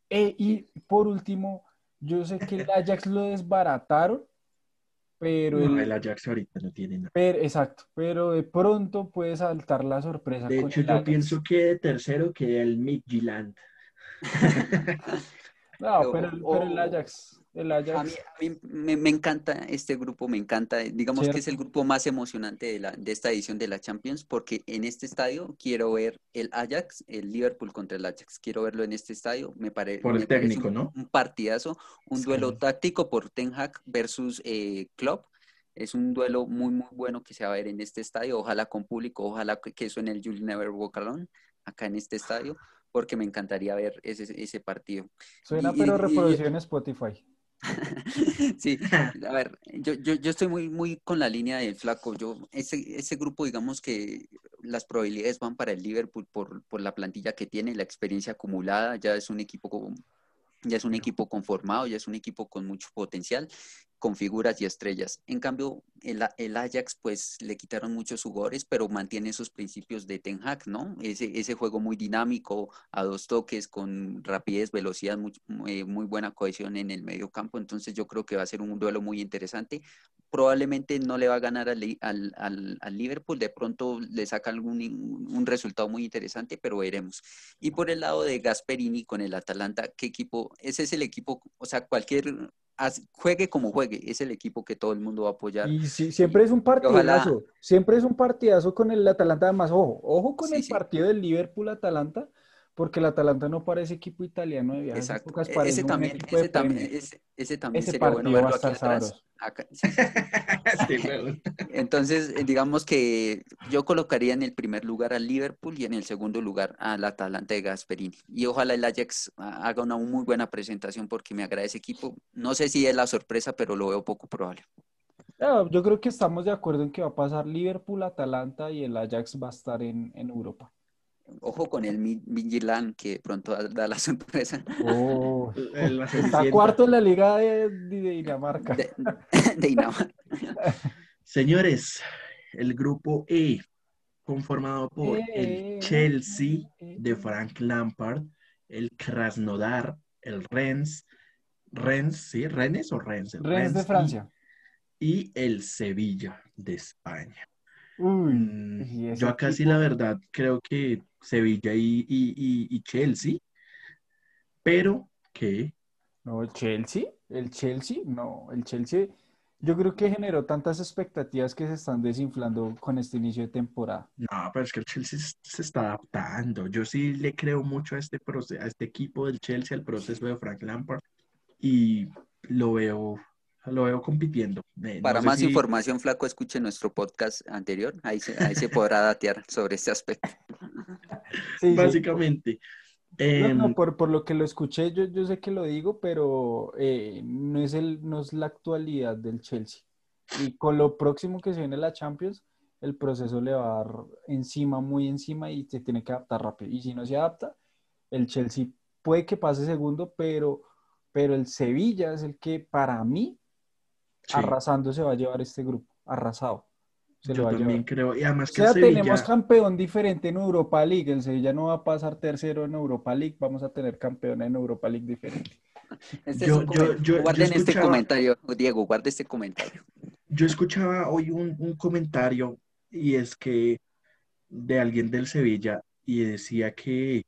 Eh, y por último, yo sé que el Ajax lo desbarataron, pero No, el, el Ajax ahorita no tiene nada. pero- exacto, pero de pronto puede saltar la sorpresa De con hecho, el yo Ajax. pienso que de tercero queda el Midtjylland. No, pero, el- pero el o- Ajax, el A mí, Ajax, a mí me, me encanta este grupo, me encanta. Digamos que es el grupo más emocionante de, la, de esta edición de la Champions, porque en este estadio quiero ver el Ajax, el Liverpool contra el Ajax. Quiero verlo en este estadio. Me, pare- Por el me parece técnico, un, ¿no? un partidazo, un Sí. duelo táctico por Ten Hag versus eh, Klopp. Es un duelo muy, muy bueno que se va a ver en este estadio. Ojalá con público, ojalá que, que suene el You'll Never Walk Alone acá en este estadio, porque me encantaría ver ese, ese partido. suena y- pero reproducción en Spotify. Sí, a ver, yo, yo, yo estoy muy, muy con la línea del flaco. Yo, ese, ese grupo, digamos que las probabilidades van para el Liverpool por, por la plantilla que tiene, la experiencia acumulada, ya es un equipo con- ya es un equipo conformado, ya es un equipo con mucho potencial, con figuras y estrellas. En cambio, el, Ajax, pues le quitaron muchos jugadores, pero mantiene esos principios de Ten Hag, ¿no? Ese, juego muy dinámico, a dos toques, con rapidez, velocidad, muy, muy, buena cohesión en el medio campo. Entonces yo creo que va a ser un duelo muy interesante. Probablemente no le va a ganar al, al, Liverpool, de pronto le saca algún un resultado muy interesante, pero veremos. Y por el lado de Gasperini con el Atalanta, ¿qué equipo? Ese es el equipo, o sea, cualquier, juegue como juegue, es el equipo que todo el mundo va a apoyar. Y sí, siempre es un partidazo, siempre es un partidazo con el Atalanta, además, ojo, ojo con Sí, el sí. partido del Liverpool-Atalanta, porque el Atalanta no parece equipo italiano de viejas Exacto. E- Ese también, de ese también, ese, ese también Ese sería bueno partido va verlo a aquí estar atrás. sabroso. Acá- sí, sí. Huevón. Entonces, eh, digamos que yo colocaría en el primer lugar al Liverpool y en el segundo lugar al Atalanta de Gasperini. Y ojalá el Ajax ah, haga una muy buena presentación porque me agrada ese equipo. No sé si es la sorpresa, pero lo veo poco probable. Yo creo que estamos de acuerdo en que va a pasar Liverpool, Atalanta y el Ajax va a estar en, en Europa. Ojo con el Mi- Midtjylland que pronto da- la sorpresa Oh, está cuarto en la liga de, de Dinamarca. de, de Dinamarca. Señores, el grupo E, conformado por Eh, el Chelsea eh, de Frank Lampard, el Krasnodar, el Rennes, Rennes, ¿sí? ¿Rennes o Rennes? El Rennes de y- Francia. Y, el Sevilla de España. Uy, Yo acá sí la verdad creo que Sevilla y, y- y- y Chelsea, pero que No, el Chelsea, el Chelsea, no, el Chelsea, yo creo que generó tantas expectativas que se están desinflando con este inicio de temporada. No, pero es que el Chelsea se- se está adaptando. Yo sí le creo mucho a este proceso, a este equipo del Chelsea, al proceso de Frank Lampard, y lo veo, lo veo compitiendo. Eh, no Para sé más si- información, Flaco, escuche nuestro podcast anterior. Ahí se, ahí se podrá datear sobre este aspecto. Sí, sí. Básicamente. no, em, por, por, lo que lo escuché, yo, yo sé que lo digo, pero eh, no, es el, no es la actualidad del Chelsea. Y con lo próximo que se viene la Champions, el proceso le va a dar encima, muy encima, y se tiene que adaptar rápido. Y si no se adapta, el Chelsea puede que pase segundo, pero, pero el Sevilla es el que para mí, arrasando, se va a llevar este grupo, arrasado. Yo también creo. Y además que tenemos campeón diferente en Europa League. El Sevilla no va a pasar tercero en Europa League. Vamos a tener campeón en Europa League diferente. Este guarden este comentario, Diego, guarde este comentario. Yo escuchaba hoy un, un comentario y es que de alguien del Sevilla y decía que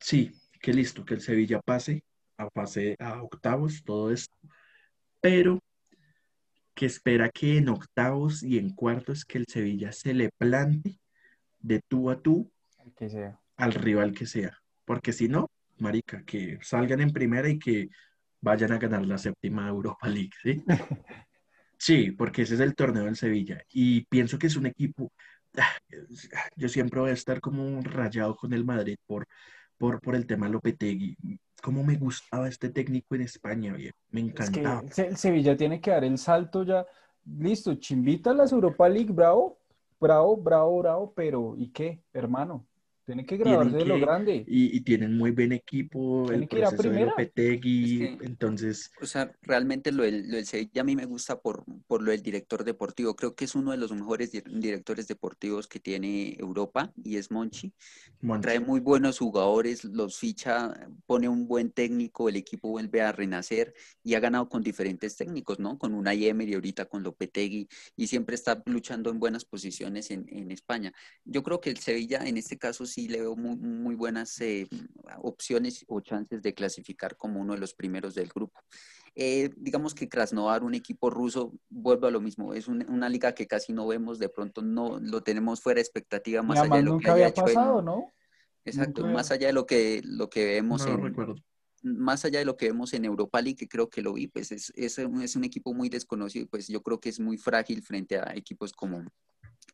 sí, que listo, que el Sevilla pase a pase a octavos, todo esto, pero que espera que en octavos y en cuartos que el Sevilla se le plante de tú a tú al rival que sea. Porque si no, marica, que salgan en primera y que vayan a ganar la séptima Europa League, ¿sí? sí, porque ese es el torneo del Sevilla. Y pienso que es un equipo, ah, yo siempre voy a estar como rayado con el Madrid por, por, por el tema Lopetegui cómo me gustaba este técnico en España, bien. Me encantaba. el Sevilla tiene que dar el salto ya. Listo, chimbita a las Europa League, bravo, bravo, bravo, bravo, pero ¿y qué, hermano? Tiene que grabarse de lo grande. Y, tienen muy buen equipo, el proceso de Lopetegui, entonces... O sea, realmente lo del, lo Sevilla a mí me gusta por, por lo del director deportivo. Creo que es uno de los mejores directores deportivos que tiene Europa y es Monchi. Trae muy buenos jugadores, los ficha, pone un buen técnico, el equipo vuelve a renacer y ha ganado con diferentes técnicos, ¿no? Con una Emery ahorita con Lopetegui y siempre está luchando en buenas posiciones en, en España. Yo creo que el Sevilla en este caso sí le veo muy, muy buenas eh, opciones o chances de clasificar como uno de los primeros del grupo. Eh, digamos que Krasnodar, un equipo ruso, vuelve a lo mismo. Es una liga que casi no vemos, de pronto no lo tenemos fuera de expectativa, más allá de lo que haya pasado, ¿no? Exacto, más allá de lo que, lo que vemos en... Más allá de lo que vemos en Europa League, que creo que lo vi, pues es, es, es un equipo muy desconocido, pues yo creo que es muy frágil frente a equipos como,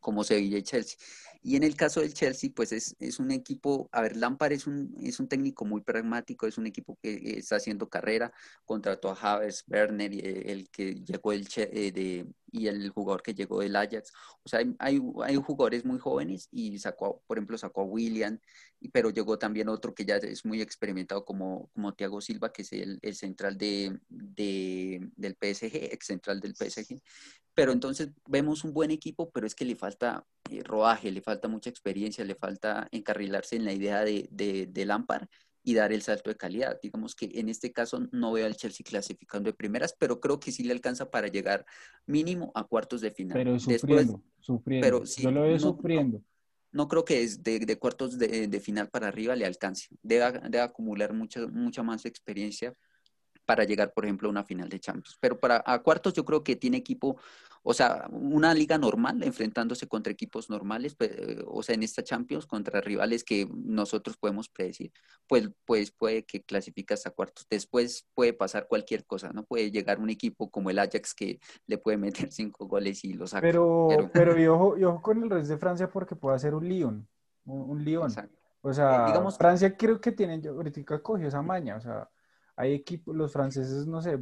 como Sevilla y Chelsea. Y en el caso del Chelsea, pues es, es, un equipo, a ver, Lampard es un, es un técnico muy pragmático, es un equipo que está haciendo carrera, contrató a Havers, Werner, y el que llegó el, eh, de, y el jugador que llegó del Ajax. O sea, hay, hay, jugadores muy jóvenes y sacó, por ejemplo, sacó a William, pero llegó también otro que ya es muy experimentado como, como Thiago Silva, que es el, el central de, de, del PSG, ex central del PSG. Pero entonces vemos un buen equipo, pero es que le falta eh, rodaje, le falta mucha experiencia, le falta encarrilarse en la idea de, de, de Lampard y dar el salto de calidad. Digamos que en este caso no veo al Chelsea clasificando de primeras, pero creo que sí le alcanza para llegar mínimo a cuartos de final. Pero sufriendo, sufriendo. Pero Yo lo veo sufriendo. No, creo que es de, cuartos de, final para arriba le alcance. Debe, debe acumular mucha, mucha más experiencia para llegar, por ejemplo, a una final de Champions. Pero para a cuartos yo creo que tiene equipo, o sea, una liga normal, enfrentándose contra equipos normales, pues, o sea, en esta Champions, contra rivales que nosotros podemos predecir, pues, pues puede que clasifique hasta cuartos. Después puede pasar cualquier cosa, ¿no? Puede llegar un equipo como el Ajax que le puede meter cinco goles y lo saca. Pero, pero, y, ojo, y, ojo, con el resto de Francia porque puede ser un Lyon, un, Lyon. O sea, eh, digamos, Francia creo que tiene, ahorita cogió esa maña, o sea, hay equipos, los franceses, no sé,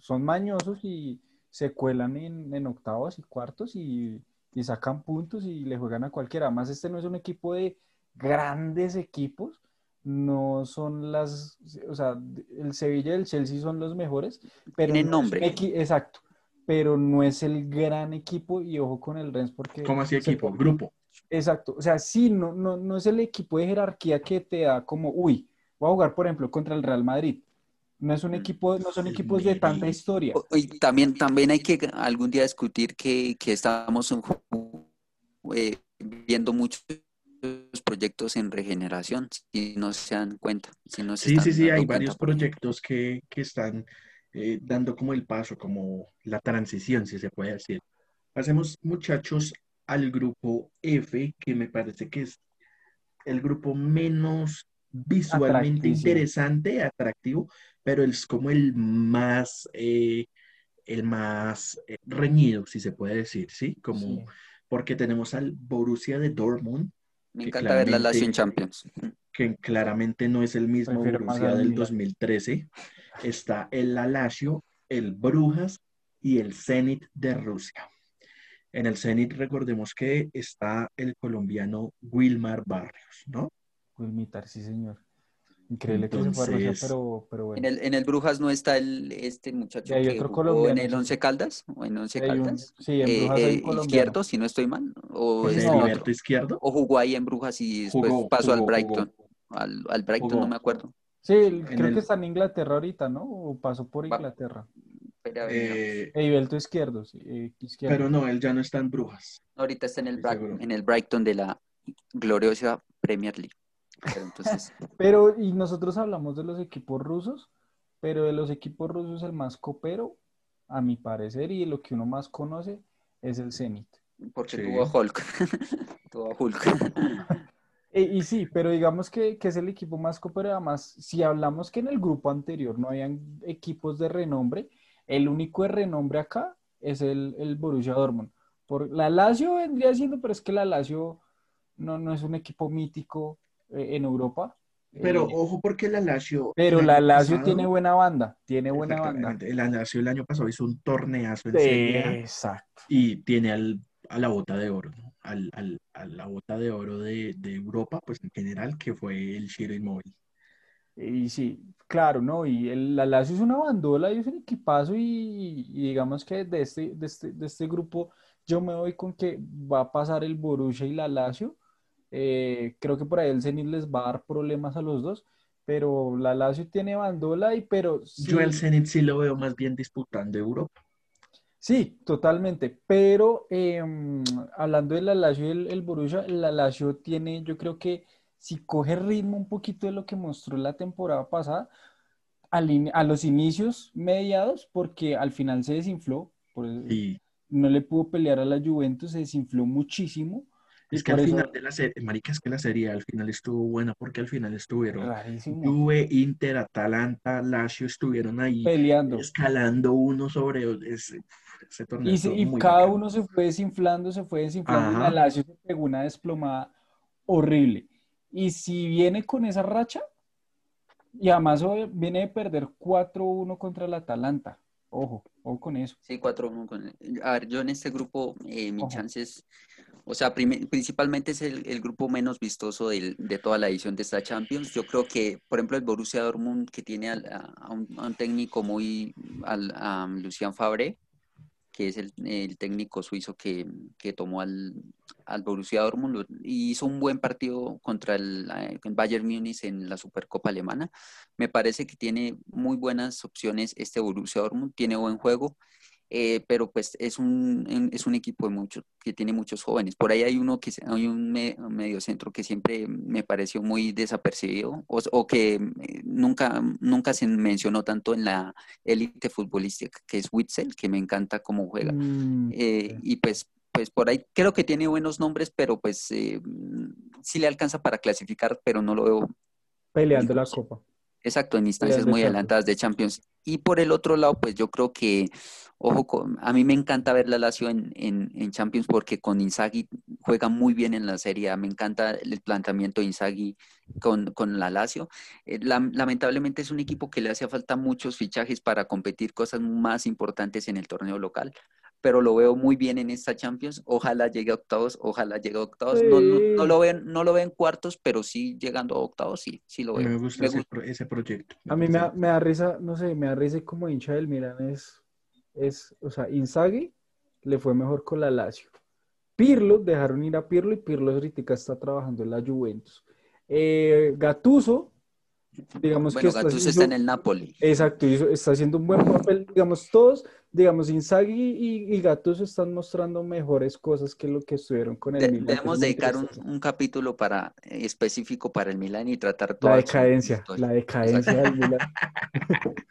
son mañosos y se cuelan en, octavos y cuartos y, sacan puntos y le juegan a cualquiera. Además, este no es un equipo de grandes equipos, no son las, o sea, el Sevilla y el Chelsea son los mejores, pero tienen nombre. exacto, pero no es el gran equipo y ojo con el Rennes porque... ¿Cómo así equipo? Grupo. Exacto, o sea, sí, no, no, no es el equipo de jerarquía que te da como, uy, voy a jugar, por ejemplo, contra el Real Madrid. No es un equipo, no son equipos de tanta historia. Y también, también hay que algún día discutir que, que estamos eh, viendo muchos proyectos en regeneración, si no se dan cuenta. Si no sí, sí, sí, hay varios proyectos que, que están eh, dando como el paso, como la transición, si se puede decir. Pasemos, muchachos, al grupo F, que me parece que es el grupo menos visualmente interesante, atractivo, pero es como el más, eh, el más eh, reñido, si se puede decir, ¿sí? Como, porque tenemos al Borussia de Dortmund, Me encanta ver la Lazio en Champions. Que claramente no es el mismo Borussia del 2013. Está el Lazio, el Brujas y el Zenit de Rusia. En el Zenit recordemos que está el colombiano Wilmar Barrios, ¿no? Wilmitar, sí señor. Increíble que se fue a Rusia, pero, pero bueno. En el, en el Brujas no está el, este muchacho que jugó en el Once Caldas, o en Once Caldas. sí, en Brujas eh, izquierdo, si no estoy mal. O es no, izquierdo? O jugó ahí en Brujas y después pasó al Brighton. Al, al, Brighton, no me acuerdo. Sí, creo que está en Inglaterra ahorita, ¿no? O pasó por Inglaterra. Eh, izquierdo, sí, eh, izquierdo, Pero no, él ya no está en Brujas. Ahorita está en el, en el Brighton de la gloriosa Premier League. Pero, entonces... pero, y nosotros hablamos de los equipos rusos, pero de los equipos rusos el más copero, a mi parecer, y lo que uno más conoce, es el Zenit. Porque tuvo a Hulk. tuvo a Hulk. y, y, sí, pero digamos que, que, es el equipo más copero. Además, si hablamos que en el grupo anterior no habían equipos de renombre, el único de renombre acá es el, el Borussia Dortmund. Por, la Lazio vendría siendo, pero es que la Lazio no, no es un equipo mítico en Europa. Pero eh, ojo porque la Lazio... Pero la Lazio tiene buena banda, tiene buena banda. La Lazio el año pasado hizo un torneazo en Serie Exacto. Y tiene al, a la bota de oro, al, al, a la bota de oro de, de, Europa, pues en general, que fue el Shiro Inmóvil. Y sí, claro, ¿no? Y el, la Lazio es una bandola y es un equipazo y, y, digamos que de este, de, este, de este grupo yo me voy con que va a pasar el Borussia y la Lazio eh, creo que por ahí el Zenit les va a dar problemas a los dos, pero la Lazio tiene bandola y pero... Yo el Zenit sí lo veo más bien disputando Europa. Sí, totalmente, pero em, hablando de la Lazio y el, Borussia, la Lazio tiene, yo creo que si coge ritmo un poquito de lo que mostró la temporada pasada, a los inicios mediados, porque al final se desinfló, por, no le pudo pelear a la Juventus, se desinfló muchísimo, es que al final de la serie, marica, es que la serie al final estuvo buena porque al final estuvieron Juve, Inter, Atalanta, Lazio estuvieron ahí peleando, escalando uno sobre ese, torneo. Y, cada uno se fue desinflando, se fue desinflando y la Lazio se pegó una desplomada horrible. Y si viene con esa racha, y además viene de perder 4-1 contra el Atalanta. Ojo, ojo con eso. Sí, 4-1 con... A ver, yo en este grupo, eh, mi chance es o sea, principalmente es el, grupo menos vistoso de toda la edición de esta Champions. Yo creo que, por ejemplo, el Borussia Dortmund, que tiene a, un, técnico muy, al, a Lucien Fabre, que es el, técnico suizo que, tomó al, al, Borussia Dortmund y hizo un buen partido contra el, el Bayern Múnich en la Supercopa Alemana. Me parece que tiene muy buenas opciones este Borussia Dortmund, tiene buen juego eh, pero pues es un, es un equipo de muchos, que tiene muchos jóvenes. Por ahí hay uno que hay un medio centro que siempre me pareció muy desapercibido o, que eh, nunca, nunca se mencionó tanto en la élite futbolística, que es Witzel, que me encanta cómo juega. Mm, eh, y pues pues por ahí creo que tiene buenos nombres, pero pues sí le alcanza para clasificar, pero no lo veo peleando la copa. Exacto, en instancias muy adelantadas de Champions. Y por el otro lado, pues yo creo que, ojo, a mí me encanta ver la Lazio en, en, Champions porque con Inzaghi juega muy bien en la Serie Me encanta el planteamiento de Inzaghi con, con la Lazio. Eh, lamentablemente es un equipo que le hace falta muchos fichajes para competir cosas más importantes en el torneo local pero lo veo muy bien en esta Champions. Ojalá llegue a octavos, ojalá llegue a octavos. No, no, lo ven, no lo ven cuartos, pero sí llegando a octavos, sí, sí lo veo. Me gusta, ese, proyecto. a mí me da, risa, no sé, me da risa como hincha del Milan es, es, o sea, Inzaghi le fue mejor con la Lazio. Pirlo, dejaron ir a Pirlo y Pirlo ahorita está trabajando en la Juventus. Eh, Gatuso, digamos que está, Gattuso está en el Napoli. Exacto, está haciendo un buen papel, digamos, todos digamos, Inzaghi y, y Gattuso están mostrando mejores cosas que lo que estuvieron con el Milan. Debemos dedicar un, capítulo para eh, específico para el Milan y tratar toda la decadencia, la decadencia del Milan.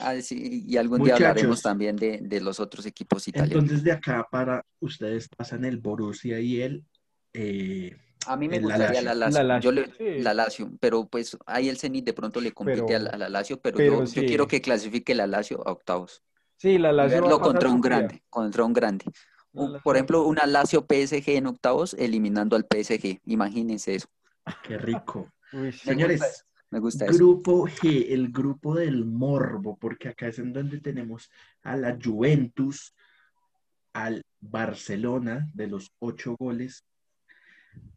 Ah, sí, y algún día hablaremos también de, de, los otros equipos italianos. Entonces de acá para ustedes pasan el Borussia y el eh, a mí me gustaría la Lazio, la Lazio. la Lazio, pero pues ahí el Zenit de pronto le compite a, la, Lazio, pero, yo, yo, quiero que clasifique la Lazio a octavos. Sí, la Lazio. Verlo contra un grande, contra un grande. por ejemplo, una Lazio PSG en octavos eliminando al PSG. Imagínense eso. Qué rico. Señores, me gusta grupo G, el grupo del morbo, porque acá es en donde tenemos a la Juventus, al Barcelona de los ocho goles,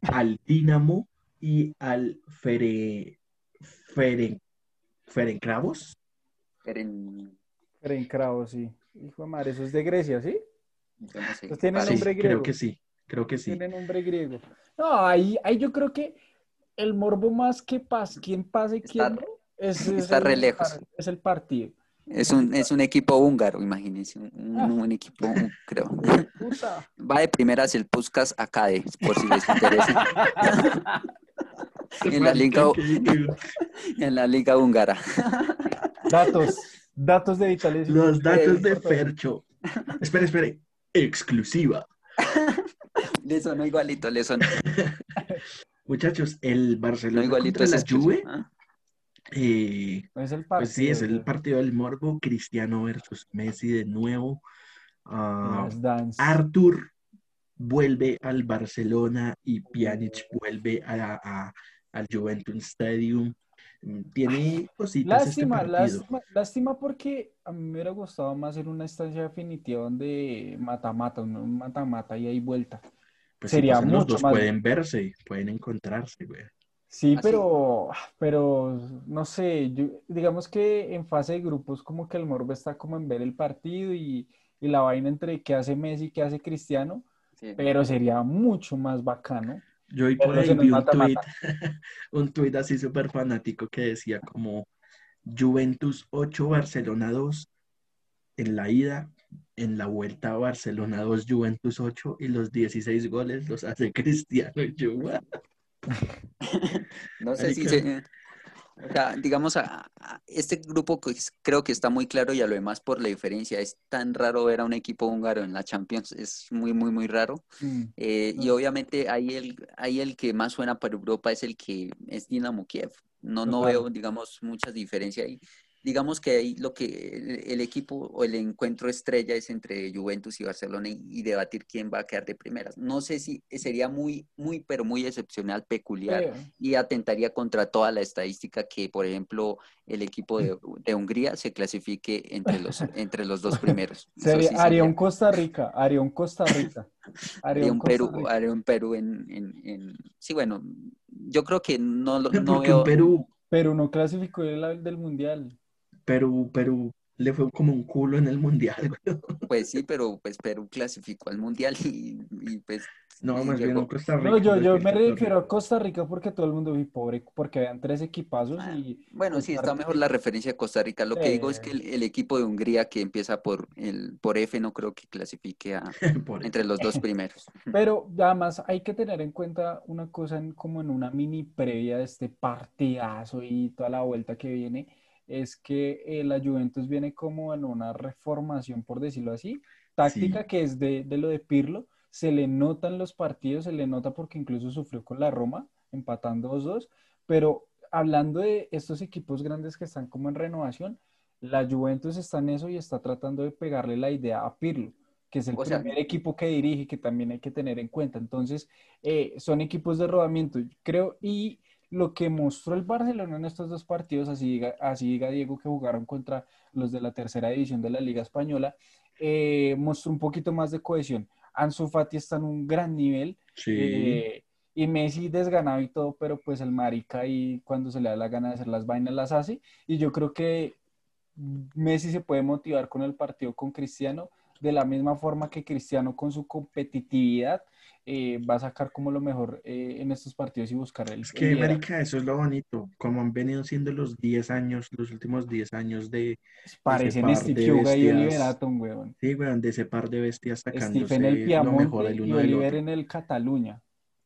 al Dinamo y al Fere, Feren, Ferencravos. Feren... Ferencravos, sí. Hijo de madre, eso es de Grecia, ¿sí? tiene ah, nombre griego. Creo que sí, creo que sí. Tiene nombre griego. No, ahí, ahí yo creo que el morbo más que pasa, quién pase, quién no, es, está re lejos. Es el partido. Es un, es un equipo húngaro, imagínense, un, un equipo, creo. Va de primera hacia el Puskas Acade, por si les interesa. en, la liga, en la liga húngara. Datos, datos de Italia. Los datos de Fercho. Espere, espere, exclusiva. Le sonó igualito, le sonó. Muchachos, el Barcelona igualito contra la Juve ¿ah? Eh, es el pues sí, es el partido del morbo, Cristiano versus Messi de nuevo. Uh, Arthur vuelve al Barcelona y Pjanic vuelve a, al Juventus Stadium. Mm, tiene cositas. Este lástima, lástima, lástima, porque a mí me hubiera gustado más en una estancia definitiva donde mata-mata, un mata-mata y hay vuelta. Pues Sería mucho los dos pueden verse, pueden encontrarse, güey. Sí, pero, pero no sé, digamos que en fase de grupos como que el morbo está como en ver el partido y, la vaina entre qué hace Messi y qué hace Cristiano, pero sería mucho más bacano. Yo vi por ahí un, tweet, un tweet así súper fanático que decía como Juventus 8, Barcelona 2 en la ida, en la vuelta Barcelona 2, Juventus 8 y los 16 goles los hace Cristiano y no sé si se, digamos, a, este grupo creo que está muy claro y a lo demás por la diferencia. Es tan raro ver a un equipo húngaro en la Champions, es muy, muy, muy raro. Mm. Eh, y obviamente ahí el, ahí el que más suena para Europa es el que es Dinamo Kiev. No, no veo, digamos, mucha diferencia ahí digamos que ahí lo que el, equipo o el encuentro estrella es entre Juventus y Barcelona y, debatir quién va a quedar de primeras. No sé si sería muy, muy, pero muy excepcional, peculiar y atentaría contra toda la estadística que, por ejemplo, el equipo de, Hungría se clasifique entre los, entre los dos primeros. Sería, haría un Costa Rica, haría un Costa Rica. Haría un, Perú, haría un Perú en, en, Sí, bueno, yo creo que no, no veo... Perú... Perú no clasificó el del Mundial. Perú, Perú le fue como un culo en el mundial. Pues sí, pero pues Perú clasificó al mundial y, pues. No, más bien Costa Rica. No, yo, yo me refiero a Costa Rica porque todo el mundo vi pobre, porque vean tres equipazos ah, y. Bueno, sí, está mejor la referencia a Costa Rica. Lo que digo es que el, equipo de Hungría que empieza por el por F no creo que clasifique a, entre los dos primeros. Pero además hay que tener en cuenta una cosa como en una mini previa de este partidazo y toda la vuelta que viene es que eh, la Juventus viene como en una reformación, por decirlo así, táctica que es de, lo de Pirlo. Se le notan los partidos, se le nota porque incluso sufrió con la Roma, empatando 2-2. Pero hablando de estos equipos grandes que están como en renovación, la Juventus está en eso y está tratando de pegarle la idea a Pirlo que es el primer equipo que dirige, que también hay que tener en cuenta. Entonces, eh, son equipos de rodamiento, creo, y lo que mostró el Barcelona en estos dos partidos, así diga, así diga Diego que jugaron contra los de la tercera división de la Liga Española, eh, mostró un poquito más de cohesión. Ansu Fati está en un gran nivel. Eh, y Messi desganado y todo, pero pues el marica y cuando se le da la gana de hacer las vainas las hace. Y yo creo que Messi se puede motivar con el partido con Cristiano de la misma forma que Cristiano con su competitividad eh, va a sacar como lo mejor eh, en estos partidos y buscar el. Es que, América, eso es lo bonito. Como han venido siendo los 10 años, los últimos 10 años de. Parecen Steve Huga y Oliver Atom, weón. Sí, weón, de ese par de bestias sacándose en el lo mejor el uno y Oliver en el Cataluña.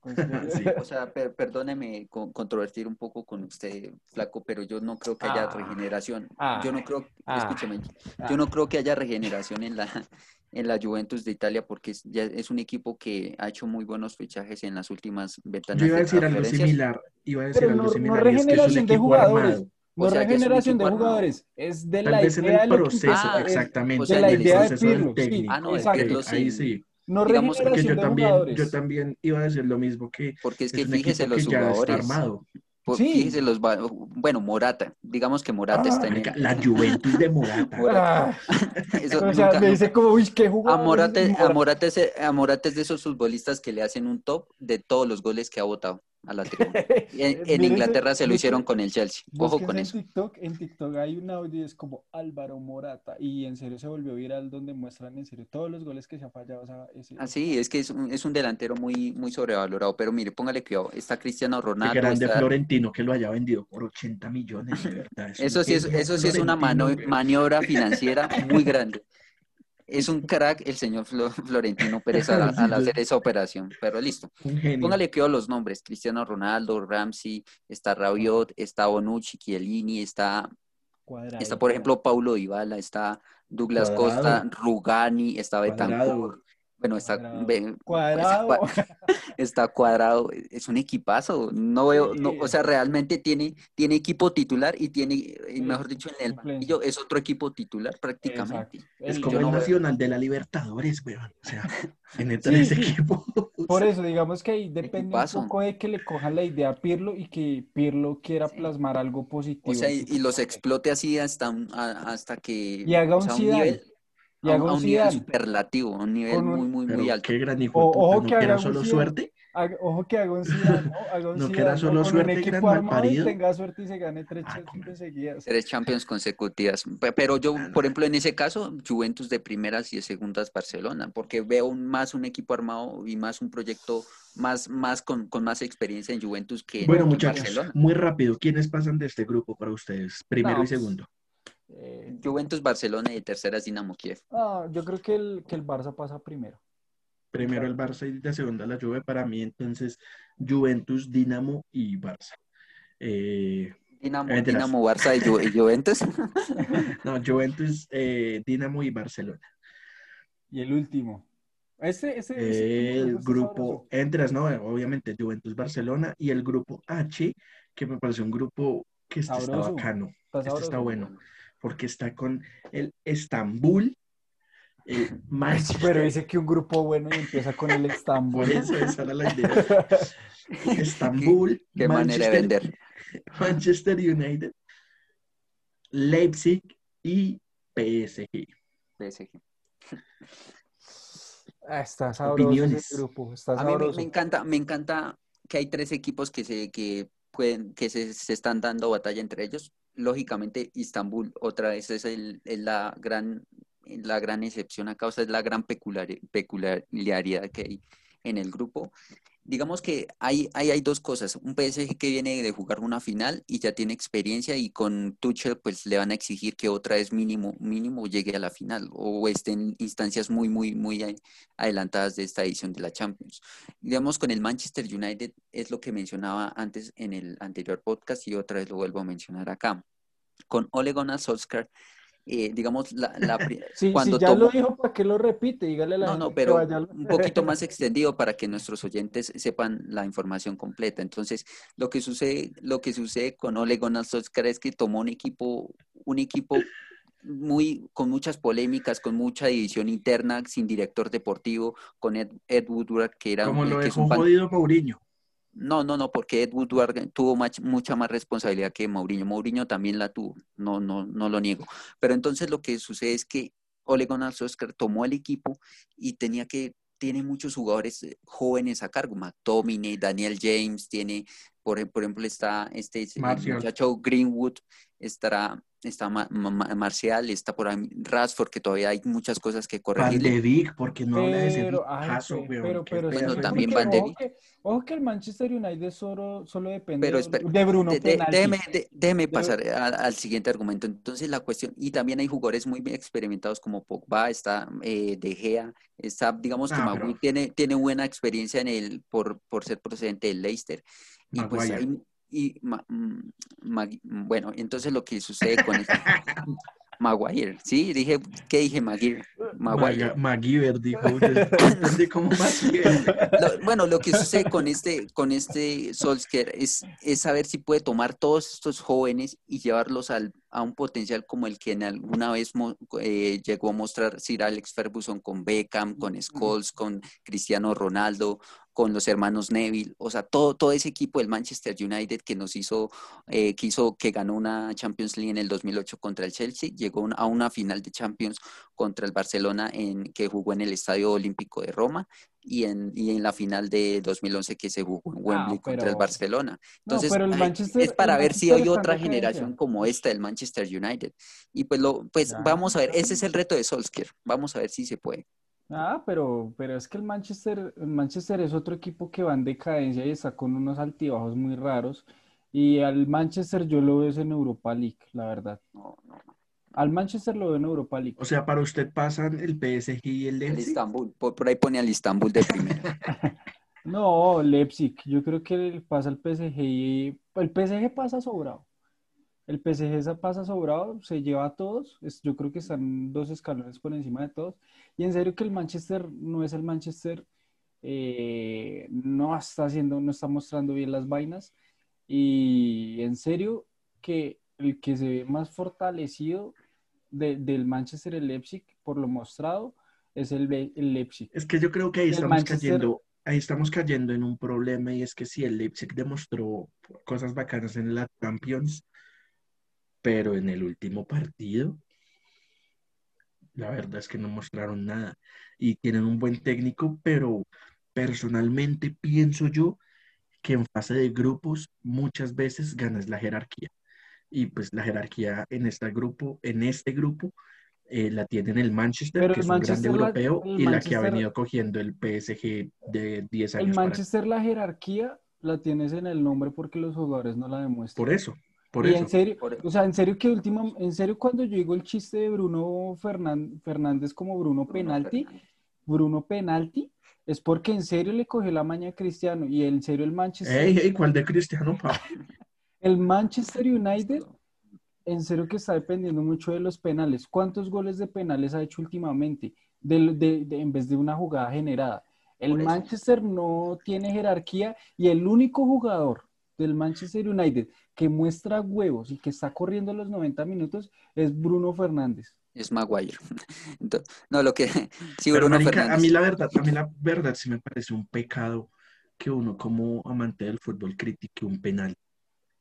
Pues, o sea, perdóneme controvertir un poco con usted, Flaco, pero yo no creo que haya ah. regeneración. yo no creo, ah. escúcheme, yo ah. no creo que haya regeneración en la, en la Juventus de Italia porque es, ya es un equipo que ha hecho muy buenos fichajes en las últimas ventanas. Yo iba a decir algo similar, iba a decir algo no, similar. No regeneración de jugadores. No regeneración de jugadores, es de Tal la vez idea en el proceso, exactamente. de la idea de Pirlo. Sí, ah, no, exacto. ahí sí. No digamos que yo también, yo también iba a decir lo mismo que porque es, que fíjese los jugadores. armado. sí. Fíjese los bueno Morata digamos que Morata está en la Juventus de Morata, Morata. Eso o sea, me dice como uy qué jugador a Morata, a Morata, es, a Morata es de esos futbolistas que le hacen un top de todos los goles que ha votado a la tribuna. En, Inglaterra se lo hicieron con el Chelsea. Ojo con en eso. TikTok, en TikTok hay un audio es como Álvaro Morata y en serio se volvió viral donde muestran en serio todos los goles que se ha fallado. Así es que es un, es un, delantero muy, muy sobrevalorado, pero mire, póngale cuidado, está Cristiano Ronaldo. Qué grande Florentino que lo haya vendido por 80 millones, de verdad. Eso, sí es, eso sí es una maniobra financiera muy grande es un crack el señor Florentino Pérez al, hacer esa operación, pero listo. Póngale que los nombres, Cristiano Ronaldo, Ramsey, está Rabiot, está Bonucci, Chiellini, está, está por ejemplo Paulo Dybala, está Douglas Costa, Rugani, está Betancourt, bueno, está cuadrado. Está, cuadrado. Es un equipazo. No veo, no, o sea, realmente tiene, tiene equipo titular y tiene, mejor dicho, en el banquillo es otro equipo titular prácticamente. Es como el nacional de la Libertadores, weón. O sea, en ese equipo. Por eso, digamos que ahí depende un poco de que le cojan la idea a Pirlo y que Pirlo quiera plasmar algo positivo. O sea, y, los explote así hasta, hasta que. Y haga un, nivel y a, un nivel superlativo, un nivel muy, muy, muy alto. Qué gran hijo ojo que era solo suerte. ojo que haga un Zidane, ¿no? Haga un no que era solo suerte, un equipo armado y tenga suerte y se gane tres ah, Champions seguidas. Tres Champions consecutivas. Pero yo, por ejemplo, en ese caso, Juventus de primeras y de segundas Barcelona, porque veo más un equipo armado y más un proyecto más, más con, con más experiencia en Juventus que bueno, en muchachos, Barcelona. Muy rápido, ¿quiénes pasan de este grupo para ustedes? Primero y segundo. Eh, Juventus, Barcelona y tercera es Dinamo Kiev. Ah, yo creo que el, que el Barça pasa primero. Primero el Barça y de segunda la Juve. Para mí, entonces, Juventus, Dinamo y Barça. Eh, Dinamo, Dinamo, Barça y, Juventus. no, Juventus, eh, Dinamo y Barcelona. Y el último. Ese, ese, el grupo entras, ¿no? Obviamente Juventus, Barcelona y el grupo H, que me parece un grupo que está, bacano. Está, este está bueno porque está con el Estambul. El Pero dice que un grupo bueno y empieza con el Estambul. eso, esa era la idea. Estambul. Qué, manera de vender. Manchester United, Leipzig y PSG. PSG. Ah, está sabroso ese grupo. A mí me, encanta, me encanta que hay tres equipos que se, que pueden, que se, se están dando batalla entre ellos lógicamente Istambul otra vez es el, la, gran, la gran excepción a causa es la gran peculiaridad que hay en el grupo. Digamos que hay, hay, hay dos cosas. Un PSG que viene de jugar una final y ya tiene experiencia y con Tuchel pues le van a exigir que otra vez mínimo, mínimo llegue a la final o esté en instancias muy, muy, muy adelantadas de esta edición de la Champions. Digamos con el Manchester United es lo que mencionaba antes en el anterior podcast y otra vez lo vuelvo a mencionar acá. Con Ole Gunnar Solskjaer eh, digamos, la, la cuando ya lo dijo, ¿para qué lo repite? Dígale la No, no, pero un poquito más extendido para que nuestros oyentes sepan la información completa. Entonces, lo que sucede, lo que sucede con Ole Gunnar Solskjaer es que tomó un equipo, un equipo muy, con muchas polémicas, con mucha división interna, sin director deportivo, con Ed, Woodward, que era Como lo dejó jodido Mourinho. No, no, no, porque Ed Woodward tuvo mucha más responsabilidad que Mourinho. Mourinho también la tuvo, no, no, no lo niego. Pero entonces lo que sucede es que Ole Gunnar Solskjaer tomó el equipo y tenía que tiene muchos jugadores eh, jóvenes a cargo, McTominay, Daniel James, tiene, por, ejemplo, está este muchacho Greenwood, estará está Marcial, está por ahí Rasford, que todavía hay muchas cosas que corregir. Van de Vic, porque no habla de ese pero, pero, bueno, también Van de Vic. Ojo que, el Manchester United solo, solo depende de Bruno déjeme, déjeme, pasar al, siguiente argumento. Entonces la cuestión, y también hay jugadores muy experimentados como Pogba, está eh, De Gea, está, digamos que ah, tiene, tiene buena experiencia en el, por, por ser procedente del Leicester. Y pues hay, y mm, bueno, entonces lo que sucede con este, Maguire, ¿sí? Dije, ¿qué dije Maguire? Maguire. Maguire, dijo. bueno, lo que sucede con este, con este Solskjaer es, es saber si puede tomar todos estos jóvenes y llevarlos al, a un potencial como el que en alguna vez eh, llegó a mostrar Sir Alex Ferguson con Beckham, con Scholes, con Cristiano Ronaldo, con los hermanos Neville, o sea, todo, todo ese equipo del Manchester United que nos hizo, eh, que que ganó una Champions League en el 2008 contra el Chelsea, llegó a una final de Champions contra el Barcelona en, que jugó en el Estadio Olímpico de Roma y en, y en la final de 2011 que se jugó en Wembley contra el Barcelona. Entonces, es para ver si hay otra generación como esta del Manchester United. Y pues, lo, pues vamos a ver, ese es el reto de Solskjaer, vamos a ver si se puede. Ah, pero, pero es que el Manchester, el Manchester es otro equipo que va en decadencia y está con unos altibajos muy raros. Y al Manchester yo lo veo en Europa League, la verdad. No, no, Al Manchester lo veo en Europa League. O sea, para usted pasan el PSG y el Leipzig. El Istanbul, por, ahí pone al Istanbul de primero. no, Leipzig, yo creo que pasa el PSG y el PSG pasa sobrado. El PSG pasa sobrado, se lleva a todos. yo creo que están dos escalones por encima de todos. Y en serio que el Manchester no es el Manchester, eh, no está haciendo, no está mostrando bien las vainas. Y en serio que el que se ve más fortalecido del Manchester, el Leipzig, por lo mostrado, es el, el Leipzig. Es que yo creo que ahí estamos cayendo ahí estamos cayendo en un problema y es que si el Leipzig demostró cosas bacanas en la Champions, pero en el último partido, la verdad es que no mostraron nada y tienen un buen técnico, pero personalmente pienso yo que en fase de grupos muchas veces ganas la jerarquía. Y pues la jerarquía en este grupo, en este grupo, eh, la tienen el Manchester, que es un grande europeo, y la que ha venido cogiendo el PSG de 10 años. El Manchester la jerarquía la tienes en el nombre porque los jugadores no la demuestran. Por eso, y en serio, o sea, en serio que último, en serio cuando yo digo el chiste de Bruno Fernández como Bruno, Penalti, Bruno Penalti, es porque en serio le cogió la maña a Cristiano y en serio el Manchester. Ey, ey, ¿cuál de Cristiano, pa? El Manchester United, en serio que está dependiendo mucho de los penales. ¿Cuántos goles de penales ha hecho últimamente? De, en vez de una jugada generada. El Manchester no tiene jerarquía y el único jugador del Manchester United que muestra huevos y que está corriendo los 90 minutos es Bruno Fernández. Es Maguire. no, lo que sí, Bruno Fernández. A mí la verdad, a mí la verdad sí me parece un pecado que uno como amante del fútbol critique un penal.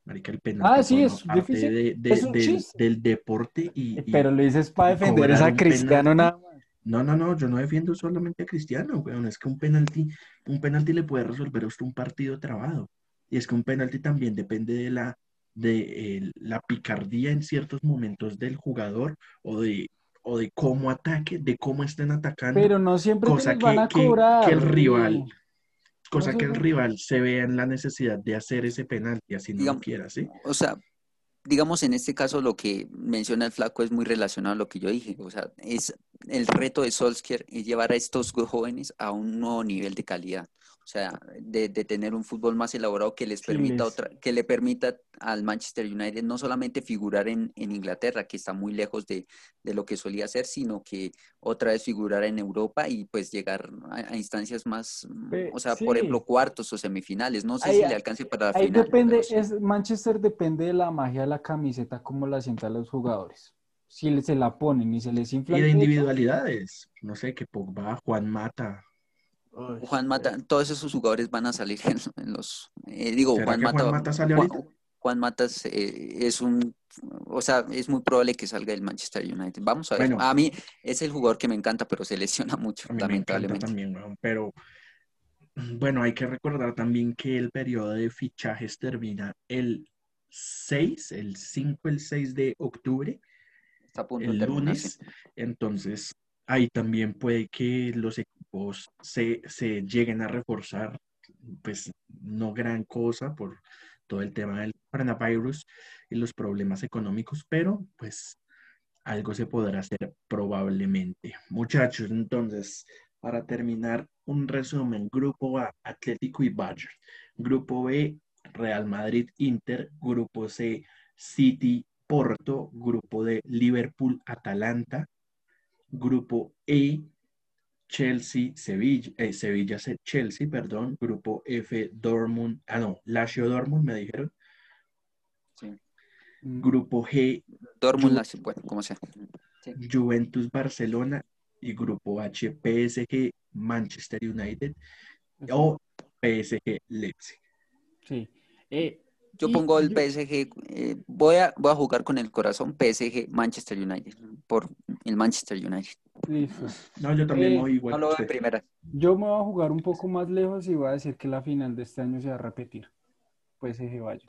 Marica, el penal ah, sí, es difícil. del, deporte y, Pero lo dices para defender a Cristiano nada más. No, no, no, yo no defiendo solamente a Cristiano, weón. Es que un penalti, un penalti le puede resolver a usted un partido trabado. Y es que un penalti también depende de la, de, la picardía en ciertos momentos del jugador o de, o de cómo ataque, de cómo estén atacando. Pero no siempre cosa que, van a cobrar. Que el rival, cosa que el rival se vea en la necesidad de hacer ese penalti, así no lo quiera, ¿sí? O sea, digamos, en este caso lo que menciona el flaco es muy relacionado a lo que yo dije. O sea, es el reto de Solskjaer es llevar a estos jóvenes a un nuevo nivel de calidad. O sea, de, tener un fútbol más elaborado que les permita otra, que le permita al Manchester United no solamente figurar en, Inglaterra, que está muy lejos de, lo que solía ser, sino que otra vez figurar en Europa y pues llegar a, instancias más, o sea, por ejemplo, cuartos o semifinales. No sé si le alcance para la ahí depende, es, Manchester depende de la magia de la camiseta, como la sientan los jugadores si se la ponen y se les infla. Y de individualidades, no sé, que Pogba, Juan Mata, Juan Mata, todos esos jugadores van a salir en, los. Eh, digo, Juan Mata. Juan Mata sale Juan, Juan Matas eh, es un. O sea, es muy probable que salga del Manchester United. Vamos a ver. a mí es el jugador que me encanta, pero se lesiona mucho, lamentablemente. también, pero bueno, hay que recordar también que el periodo de fichajes termina el 6, el 5, el 6 de octubre. Está a punto el lunes. Entonces, ahí también puede que los se, lleguen a reforzar, pues no gran cosa por todo el tema del coronavirus y los problemas económicos, pero pues algo se podrá hacer probablemente. Muchachos, entonces, para terminar, un resumen. Grupo A, Atlético y Badger. Grupo B, Real Madrid, Inter. Grupo C, City, Porto. Grupo D, Liverpool, Atalanta. Grupo E, Chelsea, Sevilla, eh, Sevilla, Chelsea, perdón. Grupo F, Dortmund, ah, no, Lazio Dortmund, me dijeron. Sí. Grupo G. Dortmund, bueno, como sea. Juventus Barcelona y Grupo H, PSG Manchester United o PSG Leipzig. Sí. Eh, yo pongo el PSG, eh, voy, a, voy a jugar con el corazón PSG Manchester United, por el Manchester United. No, yo también eh, voy igual. No lo veo en primera. Yo me voy a jugar un poco más lejos y voy a decir que la final de este año se va a repetir. PSG vaya.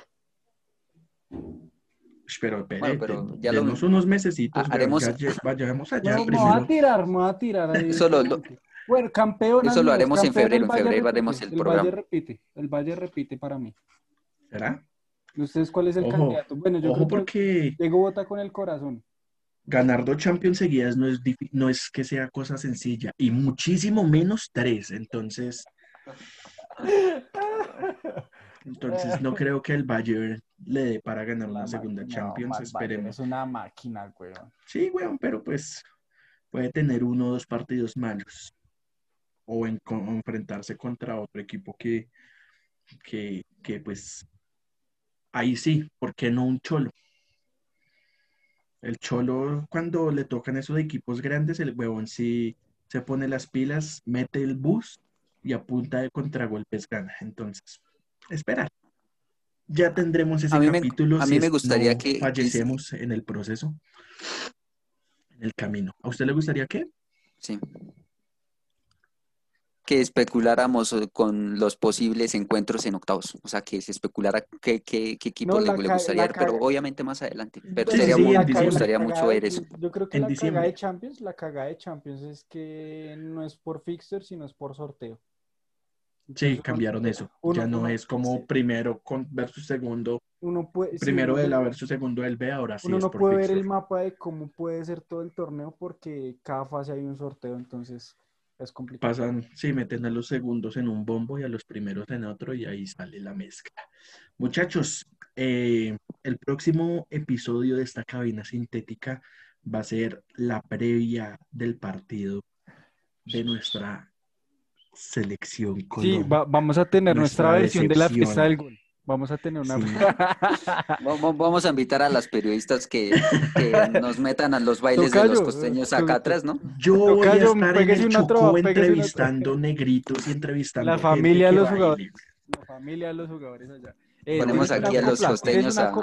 Pero, pero, pero ya lo... unos mesecitos. Haremos... vayamos allá. No, me voy a tirar, me voy a tirar. Ahí. Bueno, campeón. Eso lo haremos en febrero. En febrero haremos el, programa. El Valle repite. El Valle repite para mí. ¿Será? ¿Ustedes cuál es el candidato? Bueno, yo creo porque que Diego vota con el corazón. Ganar dos Champions seguidas no es, no es que sea cosa sencilla, y muchísimo menos tres. Entonces, entonces no creo que el Bayern le dé para ganar una segunda Champions. Esperemos. Es una máquina, weón. Sí, weón, pero pues puede tener uno o dos partidos malos. O, en, enfrentarse contra otro equipo que, que, que pues ahí sí, ¿por qué no un cholo? El cholo, cuando le tocan esos equipos grandes, el huevón sí se pone las pilas, mete el bus y a punta de contragolpes gana. Entonces, esperar. Ya tendremos ese capítulo. a mí me gustaría que. Fallecemos en el proceso, en el camino. ¿A usted le gustaría qué? Sí que especuláramos eh, con los posibles encuentros en octavos, o sea, que se especulara qué, qué, qué equipo le, gustaría, pero obviamente más adelante. Pero sería muy, me gustaría mucho ver eso. Yo creo que la cagada de Champions, la cagada de Champions es que no es por fixture, sino es por sorteo. sí, cambiaron eso. ya no es como primero con versus segundo. Uno puede, primero de la versus segundo del B, ahora sí. Uno no puede ver el mapa de cómo puede ser todo el torneo porque cada fase hay un sorteo, entonces es complicado. Pasan, sí, meten a los segundos en un bombo y a los primeros en otro y ahí sale la mezcla. Muchachos, eh, el próximo episodio de esta cabina sintética va a ser la previa del partido de nuestra selección. Sí, vamos a tener nuestra, versión de la fiesta del gol. Vamos a tener una. Vamos a invitar a las periodistas que, nos metan a los bailes de los costeños acá atrás, ¿no? Yo voy a estar en el Chocó entrevistando negritos y entrevistando. La familia de los jugadores. La familia de los jugadores allá. Eh, Ponemos aquí a los costeños a.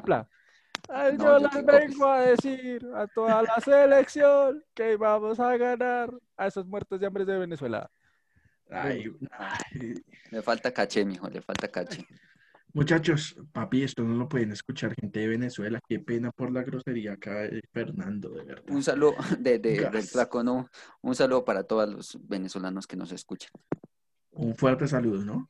yo les vengo a decir a toda la selección que vamos a ganar a esos muertos de hambre de Venezuela. Ay, Le falta caché, mijo, le falta caché. Muchachos, papi, esto no lo pueden escuchar gente de Venezuela. Qué pena por la grosería acá de Fernando, de verdad. Un saludo de, del flaco, ¿no? Un saludo para todos los venezolanos que nos escuchan. Un fuerte saludo, ¿no?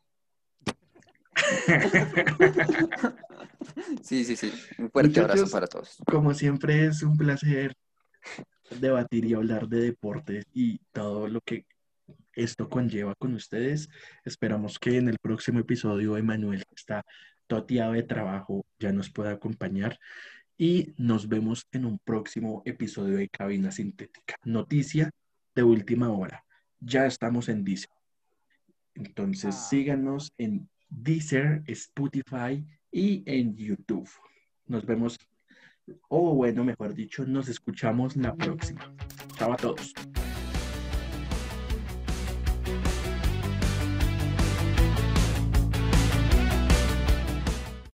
sí, sí, sí. Un fuerte abrazo para todos. Como siempre es un placer debatir y hablar de deportes y todo lo que esto conlleva con ustedes. Esperamos que en el próximo episodio Emanuel, que está toteado de trabajo, ya nos pueda acompañar. Y nos vemos en un próximo episodio de Cabina Sintética. Noticia de última hora. Ya estamos en Deezer. Entonces ah. síganos en Deezer, Spotify y en YouTube. Nos vemos, o bueno, mejor dicho, nos escuchamos la próxima. Chao a todos.